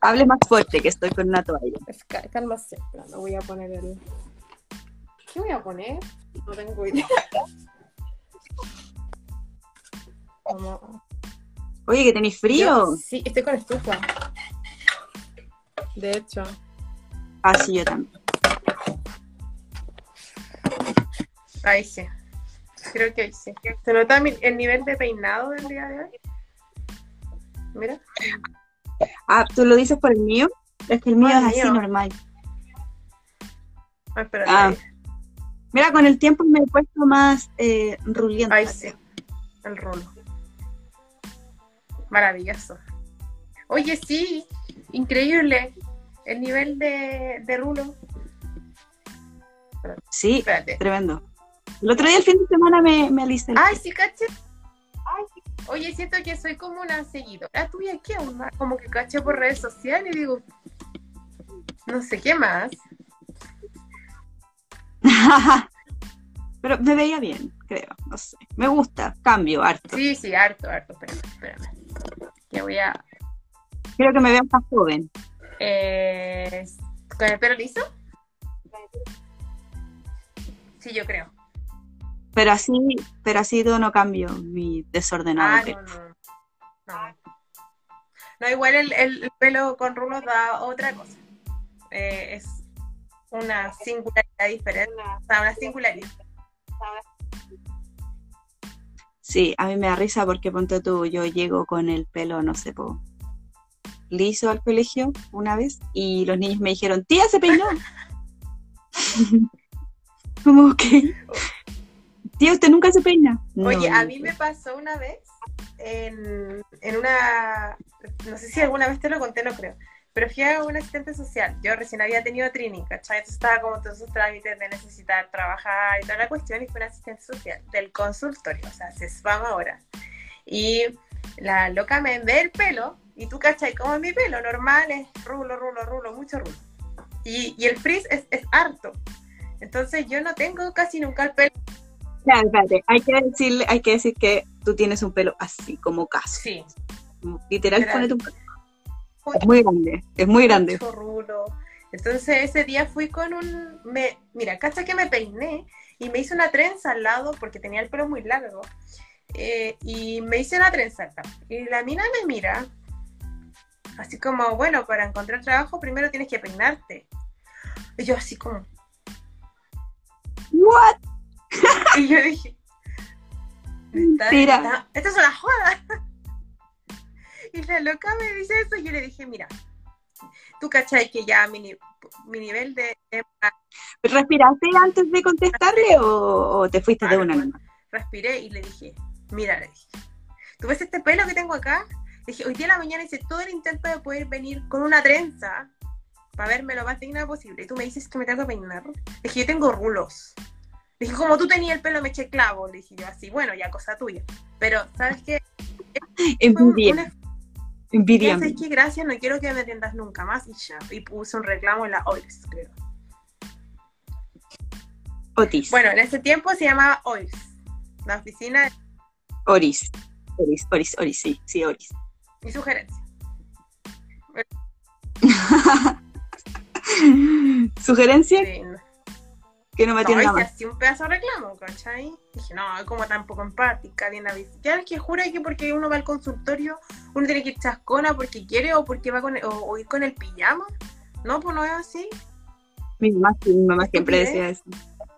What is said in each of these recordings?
Hable más fuerte, que estoy con una toalla. Es ca- Cálmase, espera, no voy a poner el. ¿Qué voy a poner? No tengo idea. Como- Oye, que tenéis frío. Yo- sí, estoy con estufa. De hecho. Ah, sí, yo también. Ahí sí. Creo que ahí sí. ¿Se nota el nivel de peinado del día de hoy? Mira. Ah, ¿tú lo dices por el mío? Es que el mío Ah, es así normal. Ah, espérate. Ah. Mira, con el tiempo me he puesto más eh, rulienta. Ahí sí. El rulo. Maravilloso. Oye, sí. Increíble. El nivel de, de rulo. Sí, Espérate. tremendo. El otro día, el fin de semana, me, me alisté el Ay, sí, caché. Oye, siento que soy como una seguidora tuya. ¿Qué onda? Como que caché por redes sociales y digo, no sé qué más. Pero me veía bien, creo. No sé. Me gusta. Cambio, harto. Sí, sí, harto, harto. Espérame, espérame. Que voy a. Creo que me veo más joven. Eh, ¿Con el pelo liso? Sí, yo creo. Pero así, pero así todo no cambio mi desordenado Ah, pelo. no, no. No, No, igual el, el pelo con rulos da otra cosa. Eh, es una singularidad diferente. O sea, una singularidad. Sí, a mí me da risa porque ponte tú, yo llego con el pelo, no sé, po, liso al colegio una vez y los niños me dijeron, tía, se peinó. Como que, tía, usted nunca se peina. No, Oye, a mí me pasó una vez en, en una, no sé si alguna vez te lo conté, no creo, pero fui a un asistente social. Yo recién había tenido training, ¿cachai? Entonces estaba como todos esos trámites de necesitar trabajar y toda la cuestión, y fue un asistente social del consultorio, o sea, se spam ahora. Y la loca me ve el pelo, y tú, ¿cachai? Como es mi pelo, normal, es rulo, rulo, rulo, mucho rulo. Y, y el frizz es, es harto. Entonces yo no tengo casi nunca el pelo Espérate, hay que decirle, hay que decir que tú tienes un pelo así, como caso. Sí. Literal, ponete un pelo. Es muy grande, es muy grande. rulo. Entonces ese día fui con un... Me, mira, cacha que me peiné y me hice una trenza al lado porque tenía el pelo muy largo. eh, y me hice una trenza. Y la mina me mira, así como, bueno, para encontrar trabajo primero tienes que peinarte. Y yo así como... What? Y yo dije... "Está- Mentira. está- Esto es una joda. Y la loca me dice eso y yo le dije, mira, tú cachai que ya mi, mi nivel de... ¿Respiraste antes de contestarle o, o te fuiste de una nomás? respiré y le dije, mira, le dije, ¿tú ves este pelo que tengo acá? Le dije, hoy día a la mañana hice todo el intento de poder venir con una trenza para verme lo más digna posible. Y tú me dices que me tengo que peinar. Le dije, yo tengo rulos. Le dije, como tú tenías el pelo, me eché clavo. Le dije yo así, bueno, ya cosa tuya. Pero, ¿sabes qué? Un- Envidia, una envidia. ¿Sabes qué? Gracias, no quiero que me atiendas nunca más. Y ya, y puse un reclamo en la OIS, creo. Otis. Bueno, en ese tiempo se llamaba OIS, la oficina de Oris. Oris, Oris, Oris, sí, sí, Oris. mi sugerencia. ¿Sugerencia? Sí, no. Que no me No, atienda hice más. así un pedazo de reclamo, ¿cachai? Dije, no, como tampoco empática, bien avisada. Ya es que jura que porque uno va al consultorio, uno tiene que ir chascona porque quiere o porque va con o, o ir con el pijama. No, pues no es así. Mi mamá, mi mamá siempre decía eso.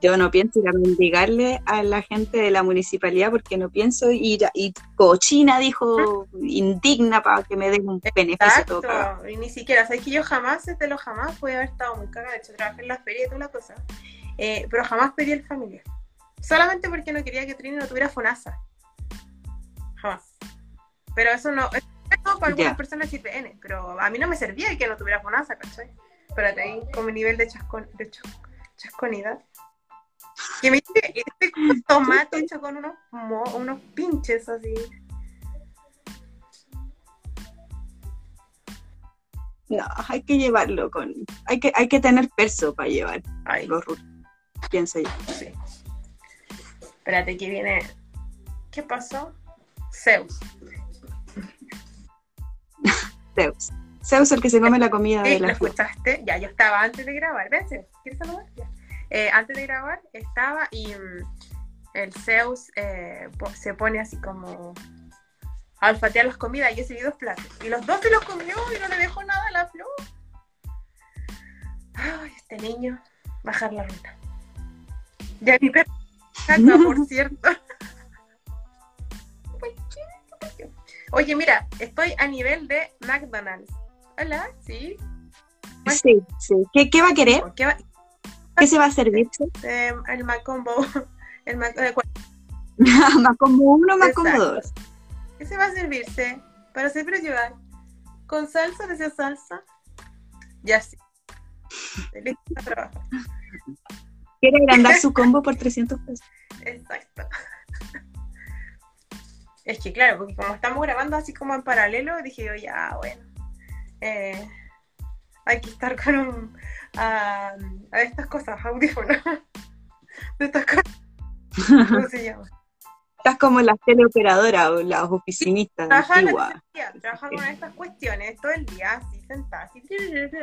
Yo no pienso ir a mendigarle a la gente de la municipalidad porque no pienso ir a, y cochina, dijo, indigna para que me den un beneficio todo. Exacto. Y ni siquiera, sabes que yo jamás, desde lo jamás, pude haber estado muy cagada. De hecho, trabajé en la feria y toda la cosa. Eh, pero jamás pedí el familiar. Solamente porque no quería que Trini no tuviera FONASA. Jamás. Pero eso no. Eso para algunas personas sirve N, pero a mí no me servía que no tuviera FONASA, ¿cachai? Espérate ahí, con mi nivel de, chascon, de chas- chasconidad. Que me dice, este como tomate hecho con unos, mo- unos pinches así. No, hay que llevarlo con... Hay que, hay que tener perso para llevar Ay, los rulos, pienso yo. Sí. Espérate, que viene. ¿Qué pasó? Zeus. Zeus. Zeus el que se come la comida de lo la flor. escuchaste. Ya, yo estaba antes de grabar. Zeus, ¿quieres saludar? Ya. Eh, antes de grabar estaba y mm, el Zeus eh, se pone así como a olfatear las comidas y yo seguí dos platos. Y los dos se los comió y no le dejó nada a la flor. Ay, este niño, bajar la ruta. Ya mi perro por cierto. Oye, mira, estoy a nivel de McDonald's. Hola, sí. Sí, sí. ¿Qué, qué va a querer? ¿Qué va? ¿Qué se va a servir? Eh, el Macombo. El Mac- eh, ¿cuál- más como uno, más como Exacto. dos. ¿Qué se va a servirse? Para siempre llevar. ¿Con salsa? ¿Desea salsa? Ya sí. Para trabajar. Quiere agrandar su combo por 300 pesos. Exacto. Es que claro, porque como estamos grabando así como en paralelo, dije yo, ya, bueno. eh, hay que estar con un. A, a estas cosas, audífonos. De estas cosas. ¿Cómo se llama? Estás como las teleoperadoras o las oficinistas Trabajar la tejería, trabajar con estas cuestiones todo el día,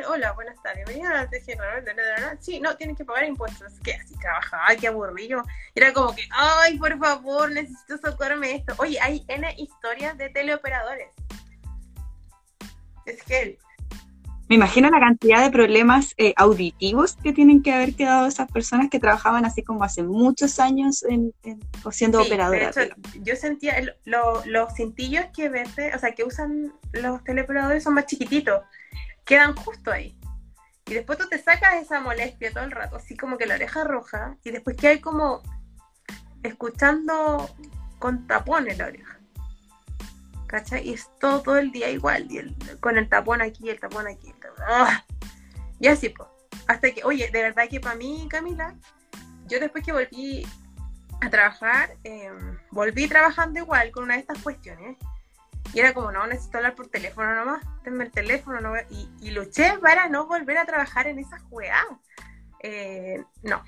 hola, buenas tardes, venía a la sí, no, tienen que pagar impuestos, que así trabajaba, ay, qué aburrido, era como que, ay, por favor, necesito socorrerme esto, oye, hay N historias de teleoperadores, es que, Me imagino la cantidad de problemas eh, auditivos que tienen que haber quedado esas personas que trabajaban así como hace muchos años en, en- siendo sí, de operadoras. hecho, yo sentía, el- lo- los cintillos que vende, o sea, que usan los teleoperadores son más chiquititos, quedan justo ahí. Y después tú te sacas esa molestia todo el rato, así como que la oreja roja, y después que hay como escuchando con tapón en la oreja. ¿Cachai? Y es todo, todo el día igual, y el- con el tapón aquí, el tapón aquí. ¡Ah! Y así, pues. Hasta que, oye, de verdad que para mí, Camila, yo después que volví a trabajar, eh, volví trabajando igual con una de estas cuestiones. Y era como, no, necesito hablar por teléfono nomás, denme el teléfono. No, voy a-". y, y luché para no volver a trabajar en esa juega. Eh, no,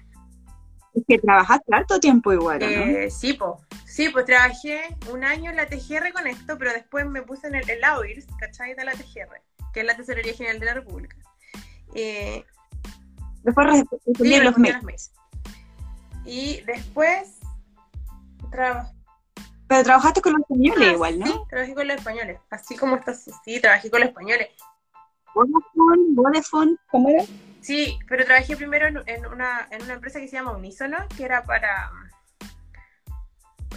Es que trabajaste harto tiempo igual, ¿o ¿no? eh, sí, pues. Sí, pues trabajé un año en la TGR con esto, pero después me puse en el, el AUIRS, ¿cachai? De la TGR, que es la Tesorería General de la República. Eh, Después respondí los mails. mails. Y después trabajé. Pero trabajaste con los españoles Ah, igual, ¿no? Sí, trabajé con los españoles. Así como estás, sí, trabajé con los españoles. Vodafone, Vodafone, ¿cómo era? Sí, pero trabajé primero en, en una, en una empresa que se llama Unísono, que era para.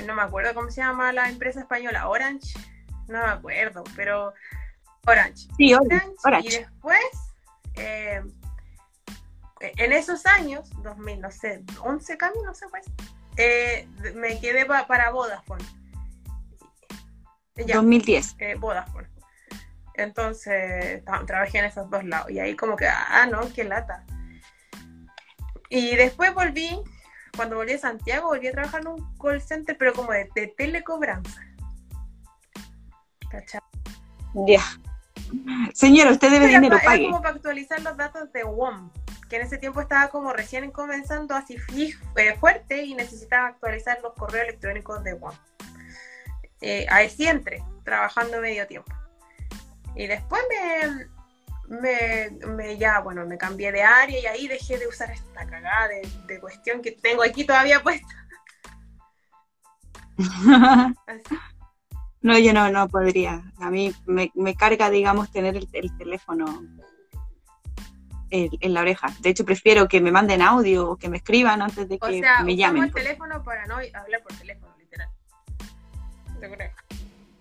No me acuerdo cómo se llama la empresa española, Orange. No me acuerdo, pero. Orange. Sí, Orange. Y después, eh, en esos años, 2000, no sé, 11 cambios, no sé pues, eh, me quedé pa- para Vodafone. Ya, 2010. eh, Vodafone. Entonces, tra- trabajé en esos dos lados. Y ahí como que, ah, no, qué lata. Y después volví, cuando volví a Santiago, volví a trabajar en un call center, pero como de, de telecobranza. ¿Cachai? Ya. Señora, usted debe Era, dinero, pague. como para actualizar los datos de WOM, que en ese tiempo estaba como recién comenzando así eh, fuerte y necesitaba actualizar los correos electrónicos de WOM. Eh, así entré, trabajando medio tiempo. Y después me, me, me- ya, bueno, me cambié de área y ahí dejé de usar esta cagada de, de cuestión que tengo aquí todavía puesta. Así. No, yo no, no podría. A mí me, me carga, digamos, tener el, el teléfono en, en la oreja. De hecho, prefiero que me manden audio o que me escriban antes de O que sea, me llamen. el teléfono para no hablar por teléfono, literal.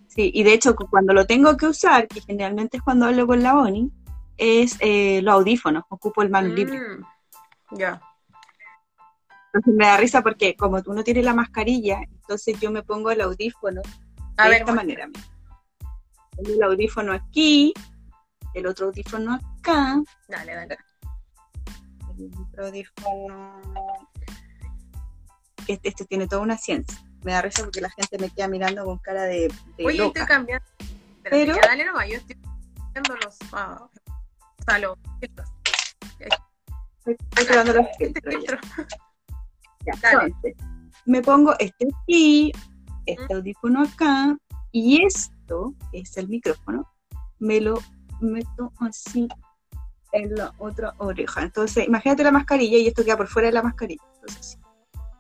Sí, y de hecho, cu- cuando lo tengo que usar, que generalmente es cuando hablo con la Bonnie, es eh, los audífonos. Ocupo el mano libre. Mm, Ya. Entonces me da risa porque como tú no tienes la mascarilla, entonces yo me pongo el audífono A de ver, esta manera. Pongo el audífono aquí, el otro audífono acá, Dale, dale. el otro audífono. Este, este tiene toda una ciencia. Me da risa porque la gente me queda mirando con cara de, de Oye, loca. estoy cambiando. Espérate, Pero- ya, dale nomás, yo estoy cambiando los. ah, o sea, los filtros. Estoy probando los filtros ya. Ya, entonces, me pongo este aquí, este audífono acá, y esto, que es el micrófono, me lo meto así en la otra oreja. Entonces, imagínate la mascarilla y esto queda por fuera de la mascarilla. Entonces,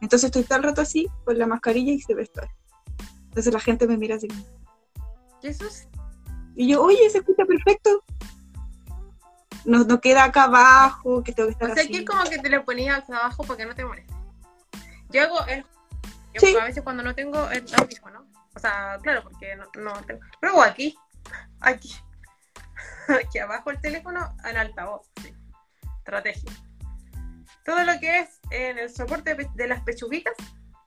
Entonces estoy todo el rato así, con la mascarilla y se ve esto. Entonces la gente me mira así. Jesús. Y yo, oye, se escucha perfecto. No, no queda acá abajo, que tengo que estar O sea, así. que es como que te lo ponías acá abajo para que no te moleste. Yo hago el... yo Sí. A veces cuando no tengo el audífono. O sea, claro, porque no, no tengo... Pero aquí. Aquí. Aquí abajo el teléfono en altavoz. Sí. Estrategia. Todo lo que es en el soporte de, las pechuguitas,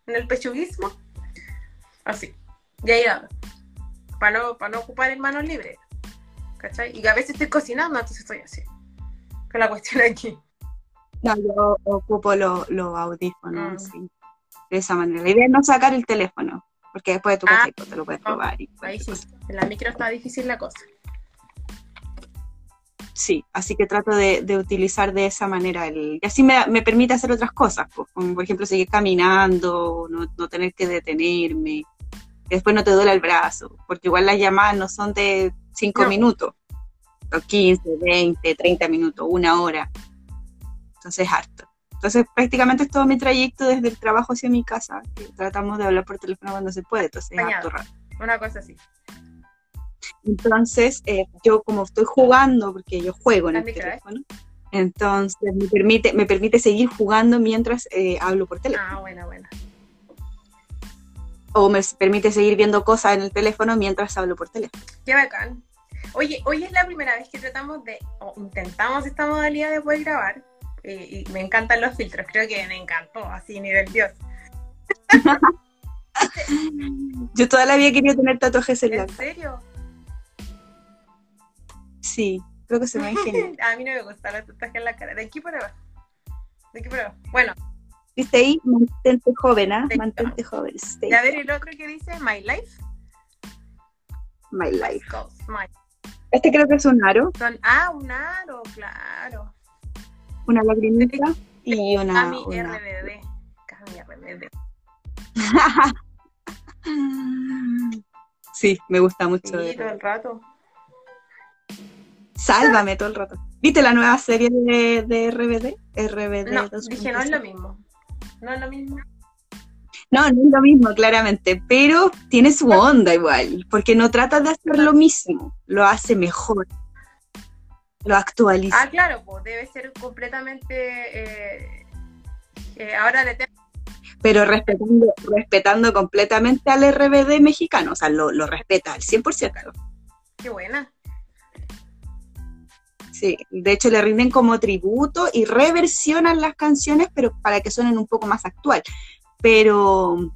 en el pechuguismo, así. Y ahí hablo. Para no, para no ocupar en manos libres. ¿Cachai? Y que a veces estoy cocinando, entonces estoy así. Con la cuestión aquí. No, yo ocupo los los audífonos, Mm. sí. De esa manera. La idea es no sacar el teléfono, porque después de tu Ah, te lo puedes robar. y Ahí sí. En la micro está difícil la cosa. Sí, así que trato de, de utilizar de esa manera. El, y así me, me permite hacer otras cosas, pues, como por ejemplo seguir caminando, no, no tener que detenerme. que Después no te duele el brazo, porque igual las llamadas no son de 5 No. minutos, o 15, 20, 30 minutos, una hora. Entonces es harto. Entonces prácticamente es todo mi trayecto desde el trabajo hacia mi casa, que tratamos de hablar por teléfono cuando se puede, entonces es harto rato. Una cosa así. Entonces, eh, yo como estoy jugando, porque yo juego en el ¿eh? teléfono, entonces me permite, me permite seguir jugando mientras eh, hablo por teléfono. Ah, buena, buena. O me permite seguir viendo cosas en el teléfono mientras hablo por teléfono. Qué bacán. Oye, hoy es la primera vez que tratamos de, o intentamos esta modalidad de poder grabar. Eh, y me encantan los filtros, creo que me encantó, así nivel Dios. Yo toda la vida quería tener tatuajes en la ¿En serio? Sí, creo que se me ve genial. A mí no me gusta la tatuaje en la cara. De aquí para abajo. De aquí para abajo. Bueno, ¿Viste ahí? Mantente joven, ¿ah? Sí. Mantente joven. Y a ver el otro que dice My Life. my life. My. Este creo que es un aro, Son, ah, un aro, claro. Una lagrimita y una... Cami una- RBD. Cami RBD. Sí, me gusta mucho. Sí, todo el rato. Sálvame todo el rato. ¿Viste la nueva serie de, de RBD? RBD No, 2.0. dije, no es lo mismo. No es lo mismo. No, no es lo mismo, claramente, pero tiene su onda igual, porque no trata de hacer lo mismo, lo hace mejor, lo actualiza. Ah, claro, pues debe ser completamente. Eh, eh, ahora de pero respetando, respetando completamente al RBD mexicano, o sea, lo, lo respeta al 100%. Qué buena. Sí, de hecho le rinden como tributo y reversionan las canciones, pero para que suenen un poco más actual. Pero,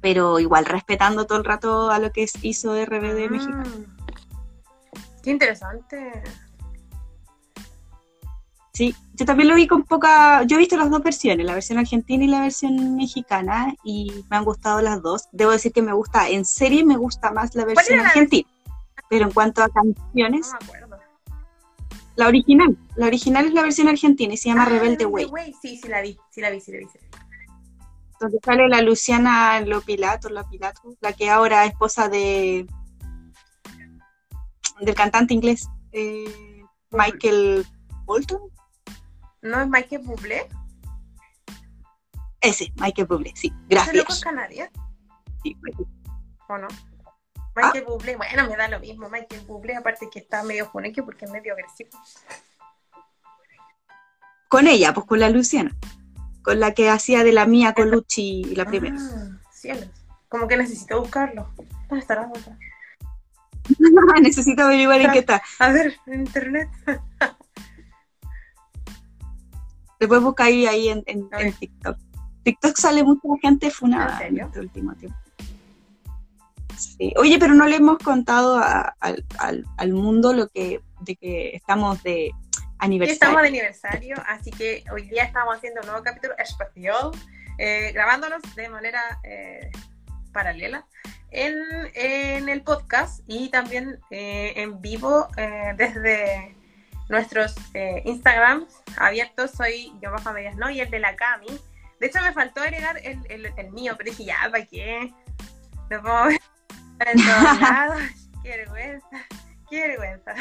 pero igual respetando todo el rato a lo que hizo RBD Mm, mexicano. Qué interesante. Sí, yo también lo vi con poca. Yo he visto las dos versiones, la versión argentina y la versión mexicana, y me han gustado las dos. Debo decir que me gusta, en serie me gusta más la versión la argentina. Pero en cuanto a No canciones, me acuerdo. la original. La original es la versión argentina y se llama Ah, Rebelde Way. Sí, sí la vi, sí la vi, sí la vi. sí la vi. sale la Luciana Lopilato, Lopilato, la que ahora es esposa de del cantante inglés eh, Michael Bolton. ¿No es Michael Bublé? Ese, Michael Bublé, sí, ¿Ese loco es gracias. Canarias? Sí, ¿O no? Ah. Michael Bublé, bueno, me da lo mismo. Michael Bublé, aparte que está medio juneque porque es medio agresivo. Con ella, pues con la Luciana, con la que hacía de la mía Colucci la primera. Ah, cielos. Como que necesito buscarlo. ¿Dónde estará? ¿Dónde estará? Necesito averiguar en qué está. A ver, en internet. Después busca ahí, ahí en. TikTok. TikTok sale mucha gente funada ¿En en, este último tiempo. Sí. Oye, pero no le hemos contado a- al, al- al mundo lo que de que estamos de aniversario. estamos de aniversario, así que hoy día estamos haciendo un nuevo capítulo especial, eh, grabándonos de manera eh, paralela en, en el podcast y también eh, en vivo eh, desde nuestros eh, Instagrams abiertos. Soy yo bajo medias no y el de la Cami. De hecho, me faltó agregar el, el, el mío, pero dije, ya, ¿para qué? Lo pongo en todos lados. Qué vergüenza, qué vergüenza.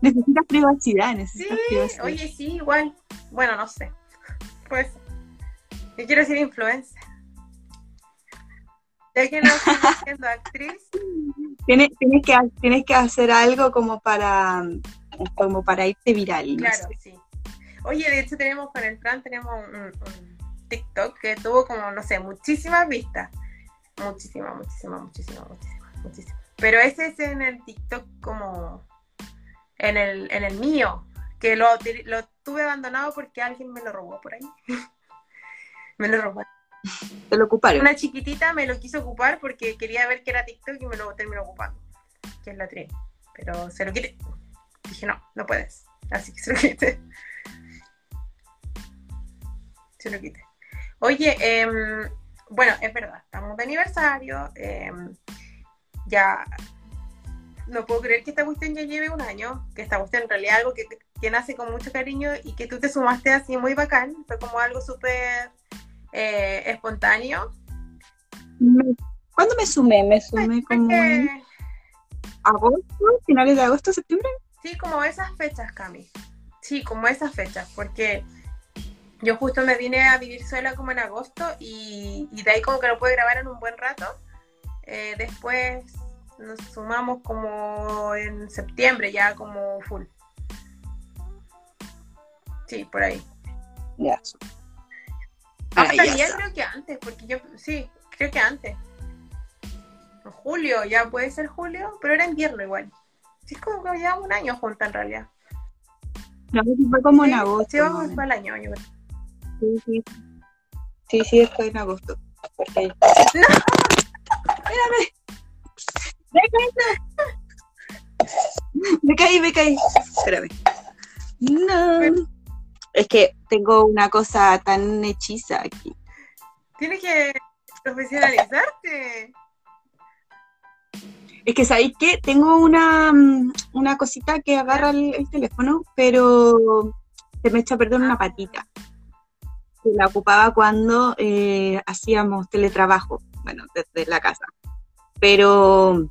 necesitas privacidad, Sí, necesitas privacidad. oye, sí, igual. Bueno, no sé. Pues, yo quiero ser influencer. Ya que no estoy siendo actriz, Tienes, tienes que, tienes que hacer algo como para, como para irte viral. no claro, sé. sí. Oye, de hecho tenemos con el Fran, tenemos un, un TikTok que tuvo como, no sé, muchísimas vistas. Muchísimas, muchísimas, muchísimas, muchísimas, muchísimas. Pero ese es en el TikTok como en el, en el mío, que lo, lo tuve abandonado porque alguien me lo robó por ahí. me lo robó. Te lo ocuparon. Una chiquitita me lo quiso ocupar porque quería ver que era TikTok y me lo terminó ocupando, que es la Trini. Pero se lo quité. Dije, no, no puedes. Así que se lo quité. Se lo quité. Oye, em, bueno, es verdad, estamos de aniversario. em, ya no puedo creer que esta cuestión ya lleve un año, que esta cuestión en realidad algo que, que nace con mucho cariño y que tú te sumaste así muy bacán. Fue como algo súper eh, espontáneo. ¿Cuándo me sumé? Me sumé como en agosto, finales de agosto, septiembre. Sí, como esas fechas, Cami. Sí, como esas fechas, porque yo justo me vine a vivir sola como en agosto y, y de ahí como que lo pude grabar en un buen rato. Eh, después nos sumamos como en septiembre, ya como full. Sí, por ahí. Ya. Ah, ya creo que antes, porque yo, sí, creo que antes. Julio, ya puede ser julio, pero era invierno igual. Sí, es como que llevamos un año juntas en realidad. No, fue como en agosto. Sí, vamos para el año, yo creo. Sí, sí. Sí, sí, fue en agosto. Porque ahí- Espérame. Me caí, me caí. Espérame. No. Es que tengo una cosa tan hechiza aquí. Tienes que profesionalizarte. Es que sabéis que tengo una, mm, una cosita que agarra el, el teléfono, pero se me echa a perder una patita. Que la ocupaba cuando eh, hacíamos teletrabajo, bueno, desde la casa. Pero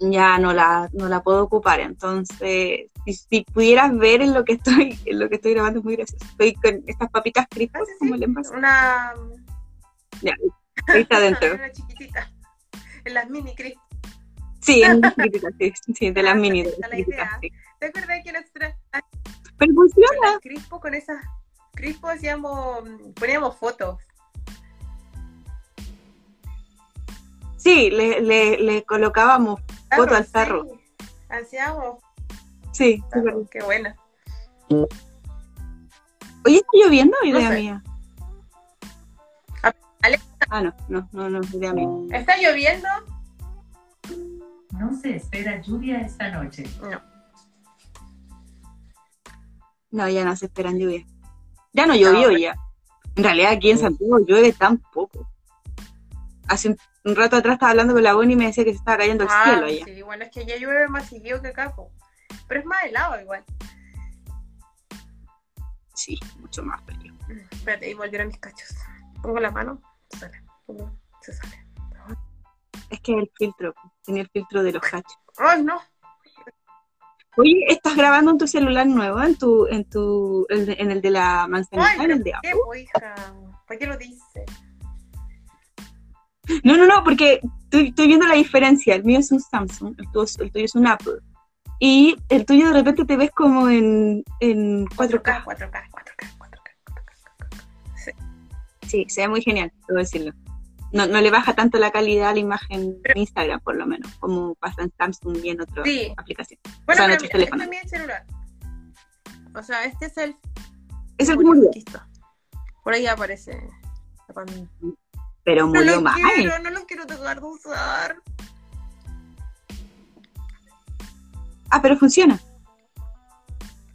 ya no la, no la puedo ocupar. Entonces, si, si pudieras ver en lo que estoy, en lo que estoy grabando, es muy gracioso. Estoy con estas papitas crispas, sí, como el envase. Una, Ya, ahí está adentro. una chiquitita. En las mini crisp. Sí, en las chiquititas, sí, sí, de las mini. de las Esa es la chiquititas, idea. sí. ¿Te acuerdas que nosotros Pero funciona. con crispo, con esas crispo hacíamos, poníamos fotos? Sí, le, le, le colocábamos foto al perro. Sí, hacíamos. Sí, sí, verdad. Qué buena. Oye, ¿está lloviendo o idea No sé. mía? Ah, Ah, no, no, no, no, idea mía. ¿Está lloviendo? No se espera lluvia esta noche. No. No, ya no se esperan lluvia. Ya no llovió No. ya. En realidad aquí en Santiago llueve tan poco. Hace un, un rato atrás estaba hablando con la Bonnie y me decía que se estaba cayendo el Ah, cielo allá. sí, bueno, es que ya llueve más seguido que acá, po. Pero es más helado igual. Sí, mucho más frío. Mm, Espérate, y volvieron mis cachos. Pongo la mano, sale. Pongo- Se sale. Es que el filtro, tenía el filtro de los cachos. ¡Ay, no! Oye, ¿estás grabando en tu celular nuevo? ¿En tu, en tu, en el de la manzanita? ¡Ay, ¿En el de qué, hija? ¿Para qué lo dices? No, no, no, porque estoy, estoy viendo la diferencia. El mío es un Samsung, el tuyo, el tuyo es un Apple. Y el tuyo de repente te ves como en, en 4K. 4K, 4K, 4K, 4K. Sí, se ve muy genial, debo decirlo. No, no le baja tanto la calidad a la imagen Pero- de Instagram, por lo menos, como pasa en Samsung y en otras Sí. aplicaciones. Bueno, sea, en pero otros mira, teléfonos. este celular. O sea, este es el... Es el murió, murió, está. Por ahí aparece. Pero No murió lo mal. quiero, no lo quiero dejar de usar. Ah, pero funciona.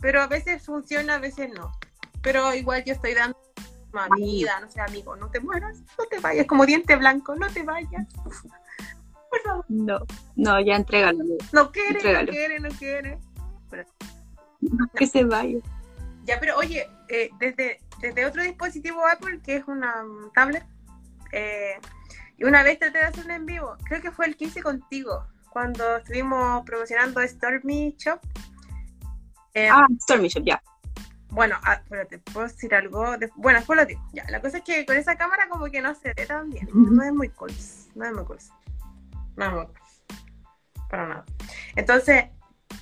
Pero a veces funciona, a veces no. Pero igual yo estoy dando vida, no sé, amigo, no te mueras, no te vayas, como diente blanco, no te vayas. Por favor, No, no, ya entrégalo. amigo. no quiere, Entrégalo. no quiere, no quiere. No, que se vaya. Ya, pero oye, eh, desde, desde otro dispositivo Apple, que es una mm, tablet, eh, y una vez traté de hacer un en vivo, creo que fue el 15 contigo, cuando estuvimos promocionando Stormy Shop, Eh, Ah, Stormy Shop, ya. Bueno, ah, espérate, ¿puedo decir algo? De- Bueno, después lo digo. Ya, la cosa es que con esa cámara como que no se ve tan bien. No es muy cool. No es muy cool. No es muy cool. Para nada. Entonces,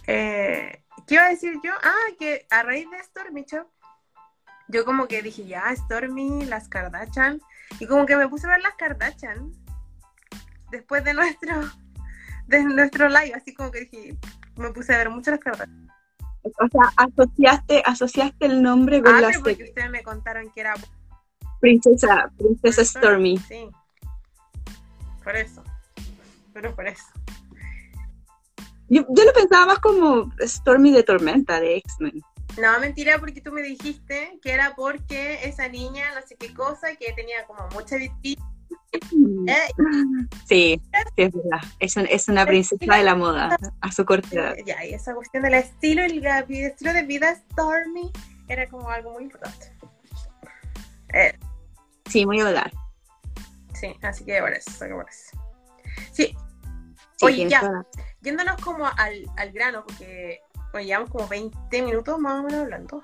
eh, ¿qué iba a decir yo? Ah, que a raíz de Stormy Shop, yo como que dije, ya, Stormy, las Kardashian. Y como que me puse a ver las Kardashian después de nuestro, de nuestro live. Así como que dije, me puse a ver mucho las Kardashian. O sea, asociaste, asociaste el nombre con Ah, la porque ustedes me contaron que era Princesa, Princesa Stormy. Sí. Por eso. Pero por eso. Yo, yo lo pensaba más como Stormy de Tormenta, de X-Men. No, mentira, porque tú me dijiste que era porque esa niña, no sé qué cosa, que tenía como mucha vitilla. Eh, Sí, sí, es verdad. Es, un- es una princesa de la moda a su corta edad. ya, y esa cuestión del estilo, el, el estilo de vida Stormy era como algo muy importante. Eh, Sí, muy hogar. sí, así que por eso, que. Sí, Sí, Oye, ya. toda yéndonos como al, al grano, porque bueno, llevamos como 20 minutos más o menos hablando.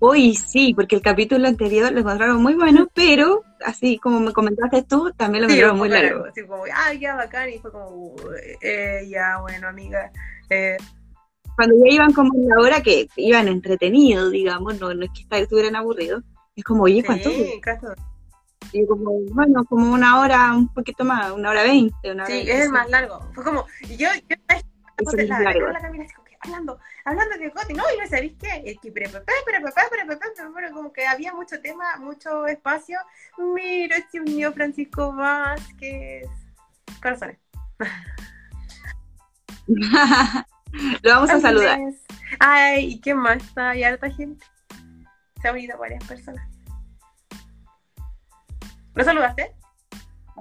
Uy, sí, porque el capítulo anterior lo encontraron muy bueno, pero así como me comentaste tú, también lo Sí, encontraron muy largo. Así como, ah, ya, bacán, y fue como, eh, ya, bueno, amiga. Eh, Cuando ya iban como en la hora que iban entretenidos, digamos, no, no es que estuvieran aburridos, es como, oye, ¿cuánto? sí, caso. Y yo como, bueno, como una hora, un poquito más, una hora veinte, una hora Sí, es el más largo. Fue como, yo, yo Es el la, la, la como que hablando, hablando de Coti, no, y no sabéis qué, es que pero papá, pero como que había mucho tema, mucho espacio. Mira, se unió Francisco Vázquez. Corazones. lo vamos a saludar. Ay, ¿y qué más? Está hay harta gente. Se han unido varias personas. ¿Lo saludaste?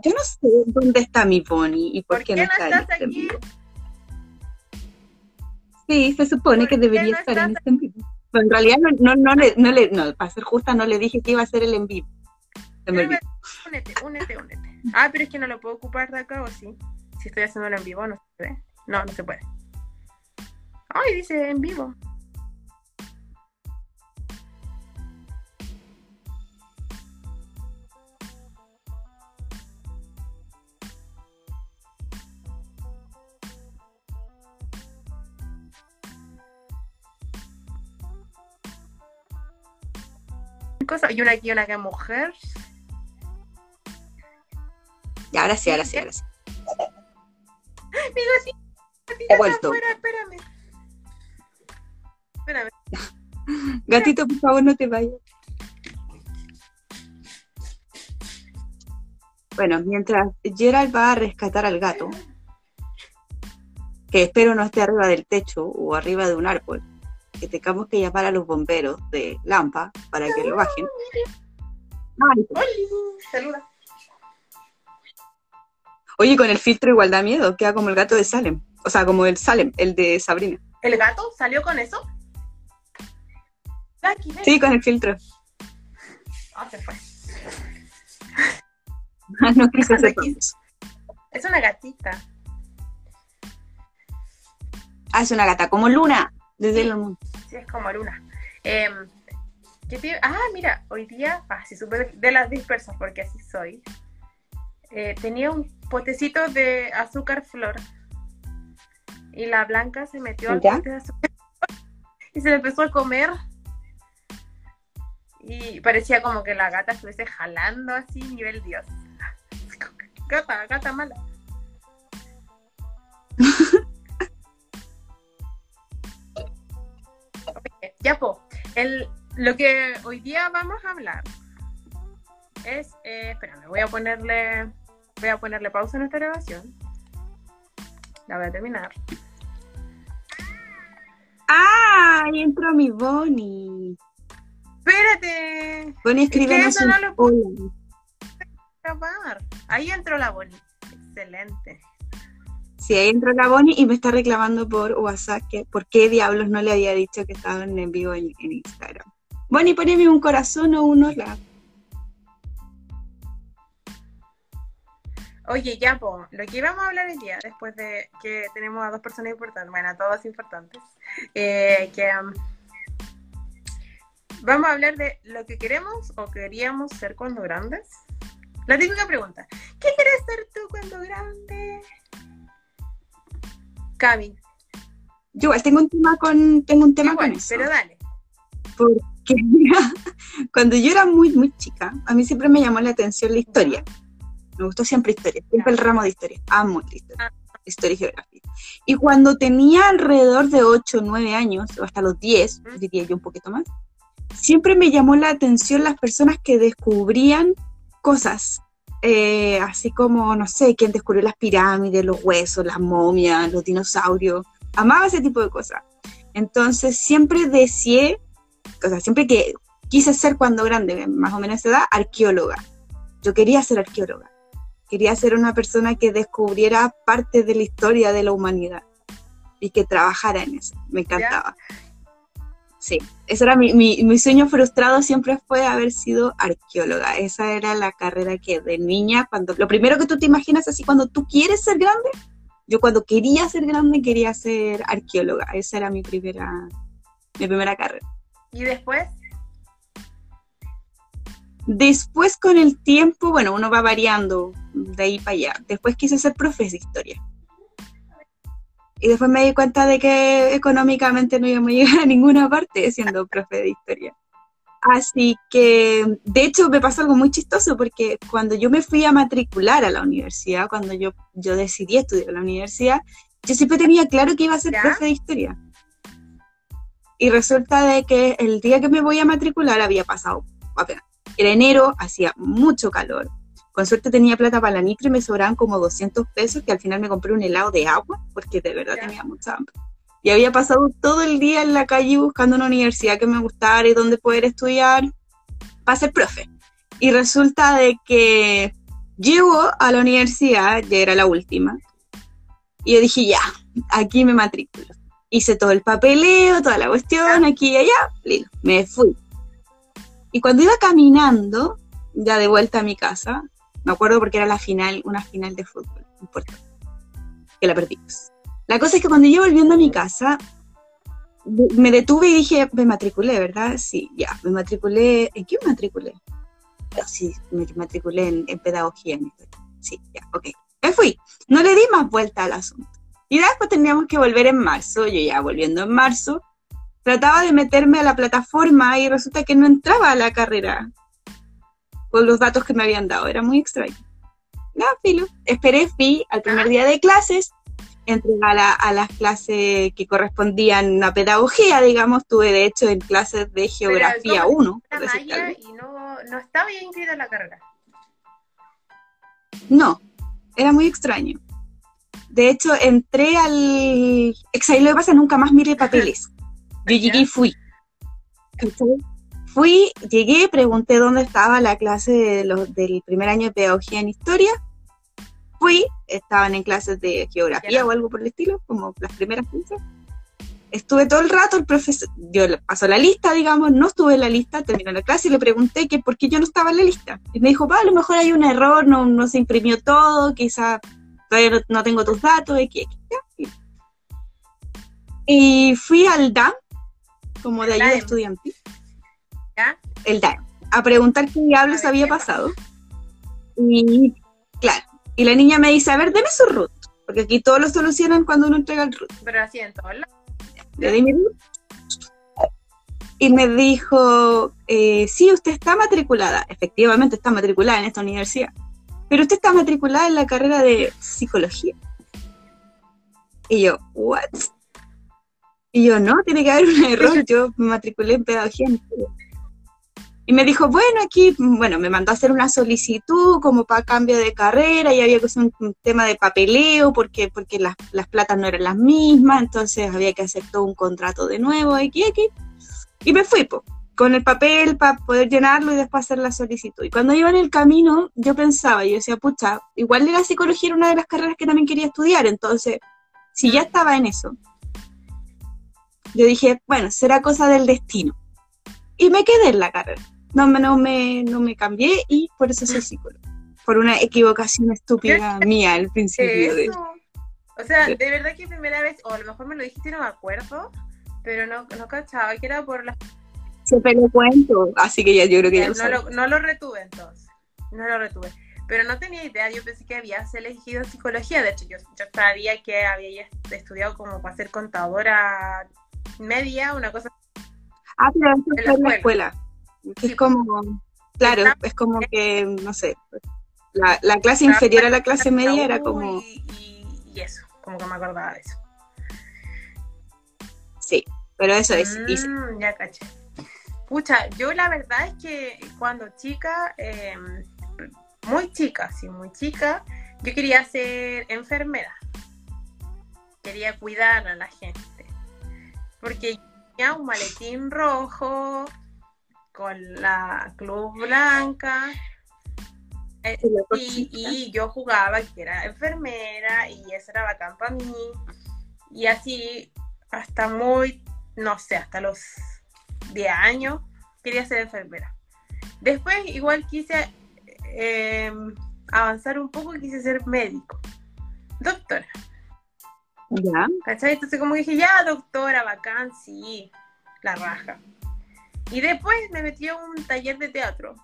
Yo no sé dónde está mi pony y por, ¿Por qué, no no está estás este aquí? Sí, se supone ¿Por que debería no estar en este en vivo. Pero en realidad no, no, no, le, no le, no, para ser justa, no le dije que iba a ser el en vivo. Me. Únete, únete, únete. Ah, pero es que no lo puedo ocupar de acá o sí. Si estoy haciéndolo en vivo, no se puede. No, no se puede. Ay, dice en vivo. Cosa, y una aquí, una que mujer. Ya, ahora sí, ahora sí, ahora sí. Mi gatita, gatita He vuelto. afuera, espérame. Espérame. Gatito, por favor, no te vayas. Bueno, mientras Gerald va a rescatar al gato, que espero no esté arriba del techo o arriba de un árbol, que tengamos que llamar a los bomberos de Lampa para que lo bajen. Ay, saluda. Oye, con el filtro igual da miedo, queda como el gato de Salem. O sea, como el Salem, el de Sabrina. ¿El gato salió con eso? Sí, con el filtro. Ah, se fue. no quise. Es una gatita. Ah, es una gata, como Luna, desde el mundo. Sí, es como Luna. Em, ¿qué te- Ah, mira, hoy día, ah, sí, supe de, las dispersas, porque así soy. Eh, tenía un potecito de azúcar flor. Y la blanca se metió al pote de azúcar y se le empezó a comer. Y parecía como que la gata estuviese jalando así, nivel Dios. Gata, gata mala. Ya, po. El, lo que hoy día vamos a hablar es. Eh, espérame, voy a ponerle. Voy a ponerle pausa a nuestra grabación. La voy a terminar. ¡Ah! Ahí entró mi Bonnie. ¡Espérate! Bonnie Es que no lo puedo grabar. Ahí entró la Bonnie. Excelente. Sí, ahí entró la Bonnie y me está reclamando por WhatsApp que por qué diablos no le había dicho que estaban en vivo en, Instagram. Bonnie, poneme un corazón o un hola. Oye, ya, po, lo que íbamos a hablar hoy día, después de que tenemos a dos personas importantes, bueno, a todas importantes, Eh, que um, vamos a hablar de lo que queremos o queríamos ser cuando grandes. La típica pregunta, ¿qué quieres ser tú cuando grande? Cami, Yo igual tengo un tema con, tengo un tema igual, con eso. pero dale. Porque cuando yo era muy, muy chica, a mí siempre me llamó la atención la historia. Me gustó siempre historia, siempre el ramo de historia. Amo la historia, historia y geografía. Y cuando tenía alrededor de 8 o 9 años, o hasta los 10, Mm. diría yo un poquito más, siempre me llamó la atención las personas que descubrían cosas. Eh, así como, no sé, quién descubrió las pirámides, los huesos, las momias, los dinosaurios. Amaba ese tipo de cosas. Entonces siempre deseé, o sea, siempre que quise ser cuando grande, más o menos esa edad, arqueóloga. Yo quería ser arqueóloga. Quería ser una persona que descubriera parte de la historia de la humanidad y que trabajara en eso. Me encantaba. Sí, ese era mi, mi, mi sueño frustrado, siempre fue haber sido arqueóloga. Esa era la carrera que de niña, cuando lo primero que tú te imaginas así cuando tú quieres ser grande, yo cuando quería ser grande quería ser arqueóloga. Esa era mi primera, mi primera carrera. Y después, Después con el tiempo, bueno, uno va variando de ahí para allá. Después quise ser profe de historia. Y después me di cuenta de que económicamente no íbamos a llegar a ninguna parte siendo profe de historia. Así que, de hecho, me pasó algo muy chistoso porque cuando yo me fui a matricular a la universidad, cuando yo, yo decidí estudiar en la universidad, yo siempre tenía claro que iba a ser ¿Ya? profe de historia. Y resulta de que el día que me voy a matricular había pasado apenas. Era enero, hacía mucho calor. Con suerte tenía plata para la nitro y me sobraban como 200 pesos, que al final me compré un helado de agua, porque de verdad tenía mucha hambre. Y había pasado todo el día en la calle buscando una universidad que me gustara y donde poder estudiar para ser profe. Y resulta de que llego a la universidad, ya era la última, y yo dije, ya, aquí me matriculo. Hice todo el papeleo, toda la cuestión, aquí y allá, me fui. Y cuando iba caminando, ya de vuelta a mi casa, me acuerdo porque era la final, una final de fútbol, no importa, que la perdimos. La cosa es que cuando iba volviendo a mi casa, me detuve y dije, me matriculé, ¿verdad? Sí, ya, me matriculé. ¿En qué me matriculé? Ah, sí, me matriculé en, en pedagogía. Sí, ya, ok. Me fui. No le di más vuelta al asunto. Y después teníamos que volver en marzo. Yo ya volviendo en marzo, trataba de meterme a la plataforma y resulta que no entraba a la carrera con los datos que me habían dado. Era muy extraño. Nada, filo. Esperé, fui al primer día de clases, entré a, la- a las clases que correspondían a pedagogía, digamos. Tuve, de hecho, en clases de geografía ¿cómo 1. por era decirte Maya algo. y no, no estaba ya inscrita en la carrera. No, era muy extraño. De hecho, entré al examen, lo que pasa, nunca más miré papeles. Yo llegué y fui. ¿Cachai? Fui, llegué, pregunté dónde estaba la clase de los- del primer año de pedagogía en historia. Fui, estaban en clases de geografía o algo por el estilo, como las primeras clases. Estuve todo el rato, el profesor dio, pasó la lista, digamos, no estuve en la lista, terminó la clase y le pregunté que por qué yo no estaba en la lista. Y me dijo, a lo mejor hay un error, no, no se imprimió todo, quizá todavía no, no tengo tus datos, X, X, y- Y fui al DAM, como de ayuda estudiantil. El DAM, a preguntar qué diablos había pasado. Y claro, y la niña me dice, a ver, deme su root, porque aquí todos lo solucionan cuando uno entrega el root. Pero así en todos lados. Le di mi root. Y me dijo, eh, sí, usted está matriculada. Efectivamente está matriculada en esta universidad. Pero usted está matriculada en la carrera de psicología. Y yo, ¿what? Y yo, no, tiene que haber un error. Yo me matriculé en pedagogía. en historia". Y me dijo, bueno, aquí, bueno, me mandó a hacer una solicitud como para cambio de carrera y había que hacer un, un tema de papeleo porque, porque las, las platas no eran las mismas, entonces había que hacer todo un contrato de nuevo, aquí, aquí. Y me fui, po, con el papel para poder llenarlo y después hacer la solicitud. Y cuando iba en el camino, yo pensaba, yo decía, pucha, igual la psicología era una de las carreras que también quería estudiar, entonces, si ya estaba en eso, yo dije, bueno, será cosa del destino. Y me quedé en la carrera. No, me- no, me, no me cambié y por eso soy psicóloga. Por una equivocación estúpida mía al principio. de-. O sea, de verdad que primera vez, o a lo mejor me lo dijiste y no me acuerdo, pero no, no cachaba que era por la... Siempre lo cuento, así que ya yo creo que ya lo no, lo, no lo retuve entonces, no lo retuve. Pero no tenía idea, yo pensé que habías elegido psicología, de hecho yo, yo sabía que había estudiado como para ser contadora media, una cosa Ah, pero eso En la en la escuela. Es como, claro, es como que, no sé, la, la clase inferior a la clase media era como, Y, eso, como que me acordaba de eso. sí, pero eso es, Mm, ya caché. Pucha, yo la verdad es que cuando chica, eh, muy chica, sí, muy chica, yo quería ser enfermera. Quería cuidar a la gente. Porque tenía un maletín rojo con la cruz blanca. eh, y, yo jugaba que era enfermera y eso era bacán para mí. Y así hasta muy, no sé, hasta los 10 años quería ser enfermera. Después igual quise eh, avanzar un poco y quise ser médico. Doctora, ya, ¿cachai? Entonces como dije, ya doctora, bacán, sí, la raja. Y después me metí a un taller de teatro.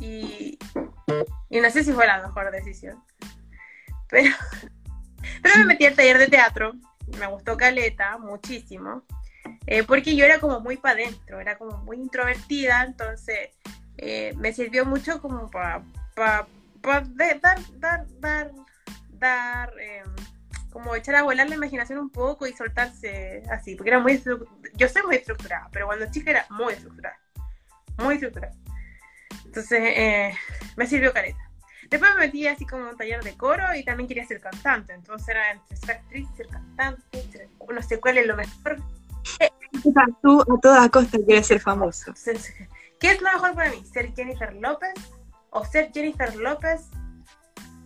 Y, y no sé si fue la mejor decisión. Pero, pero me metí al taller de teatro. Me gustó Caleta muchísimo. eh, porque yo era como muy para adentro, era como muy introvertida. Entonces eh, me sirvió mucho como para dar, dar, dar, dar, eh, como echar a volar la imaginación un poco y soltarse así. Porque era muy. Yo soy muy estructurada, pero cuando chica era muy estructurada. Muy estructurada. Entonces, eh, me sirvió careta. Después me metí así como en un taller de coro y también quería ser cantante. Entonces era entre ser actriz, ser cantante, ser- no sé cuál es lo mejor. Tú a toda costa quieres ser famoso. ¿Qué es lo mejor para mí? ¿Ser Jennifer López? ¿O ser Jennifer López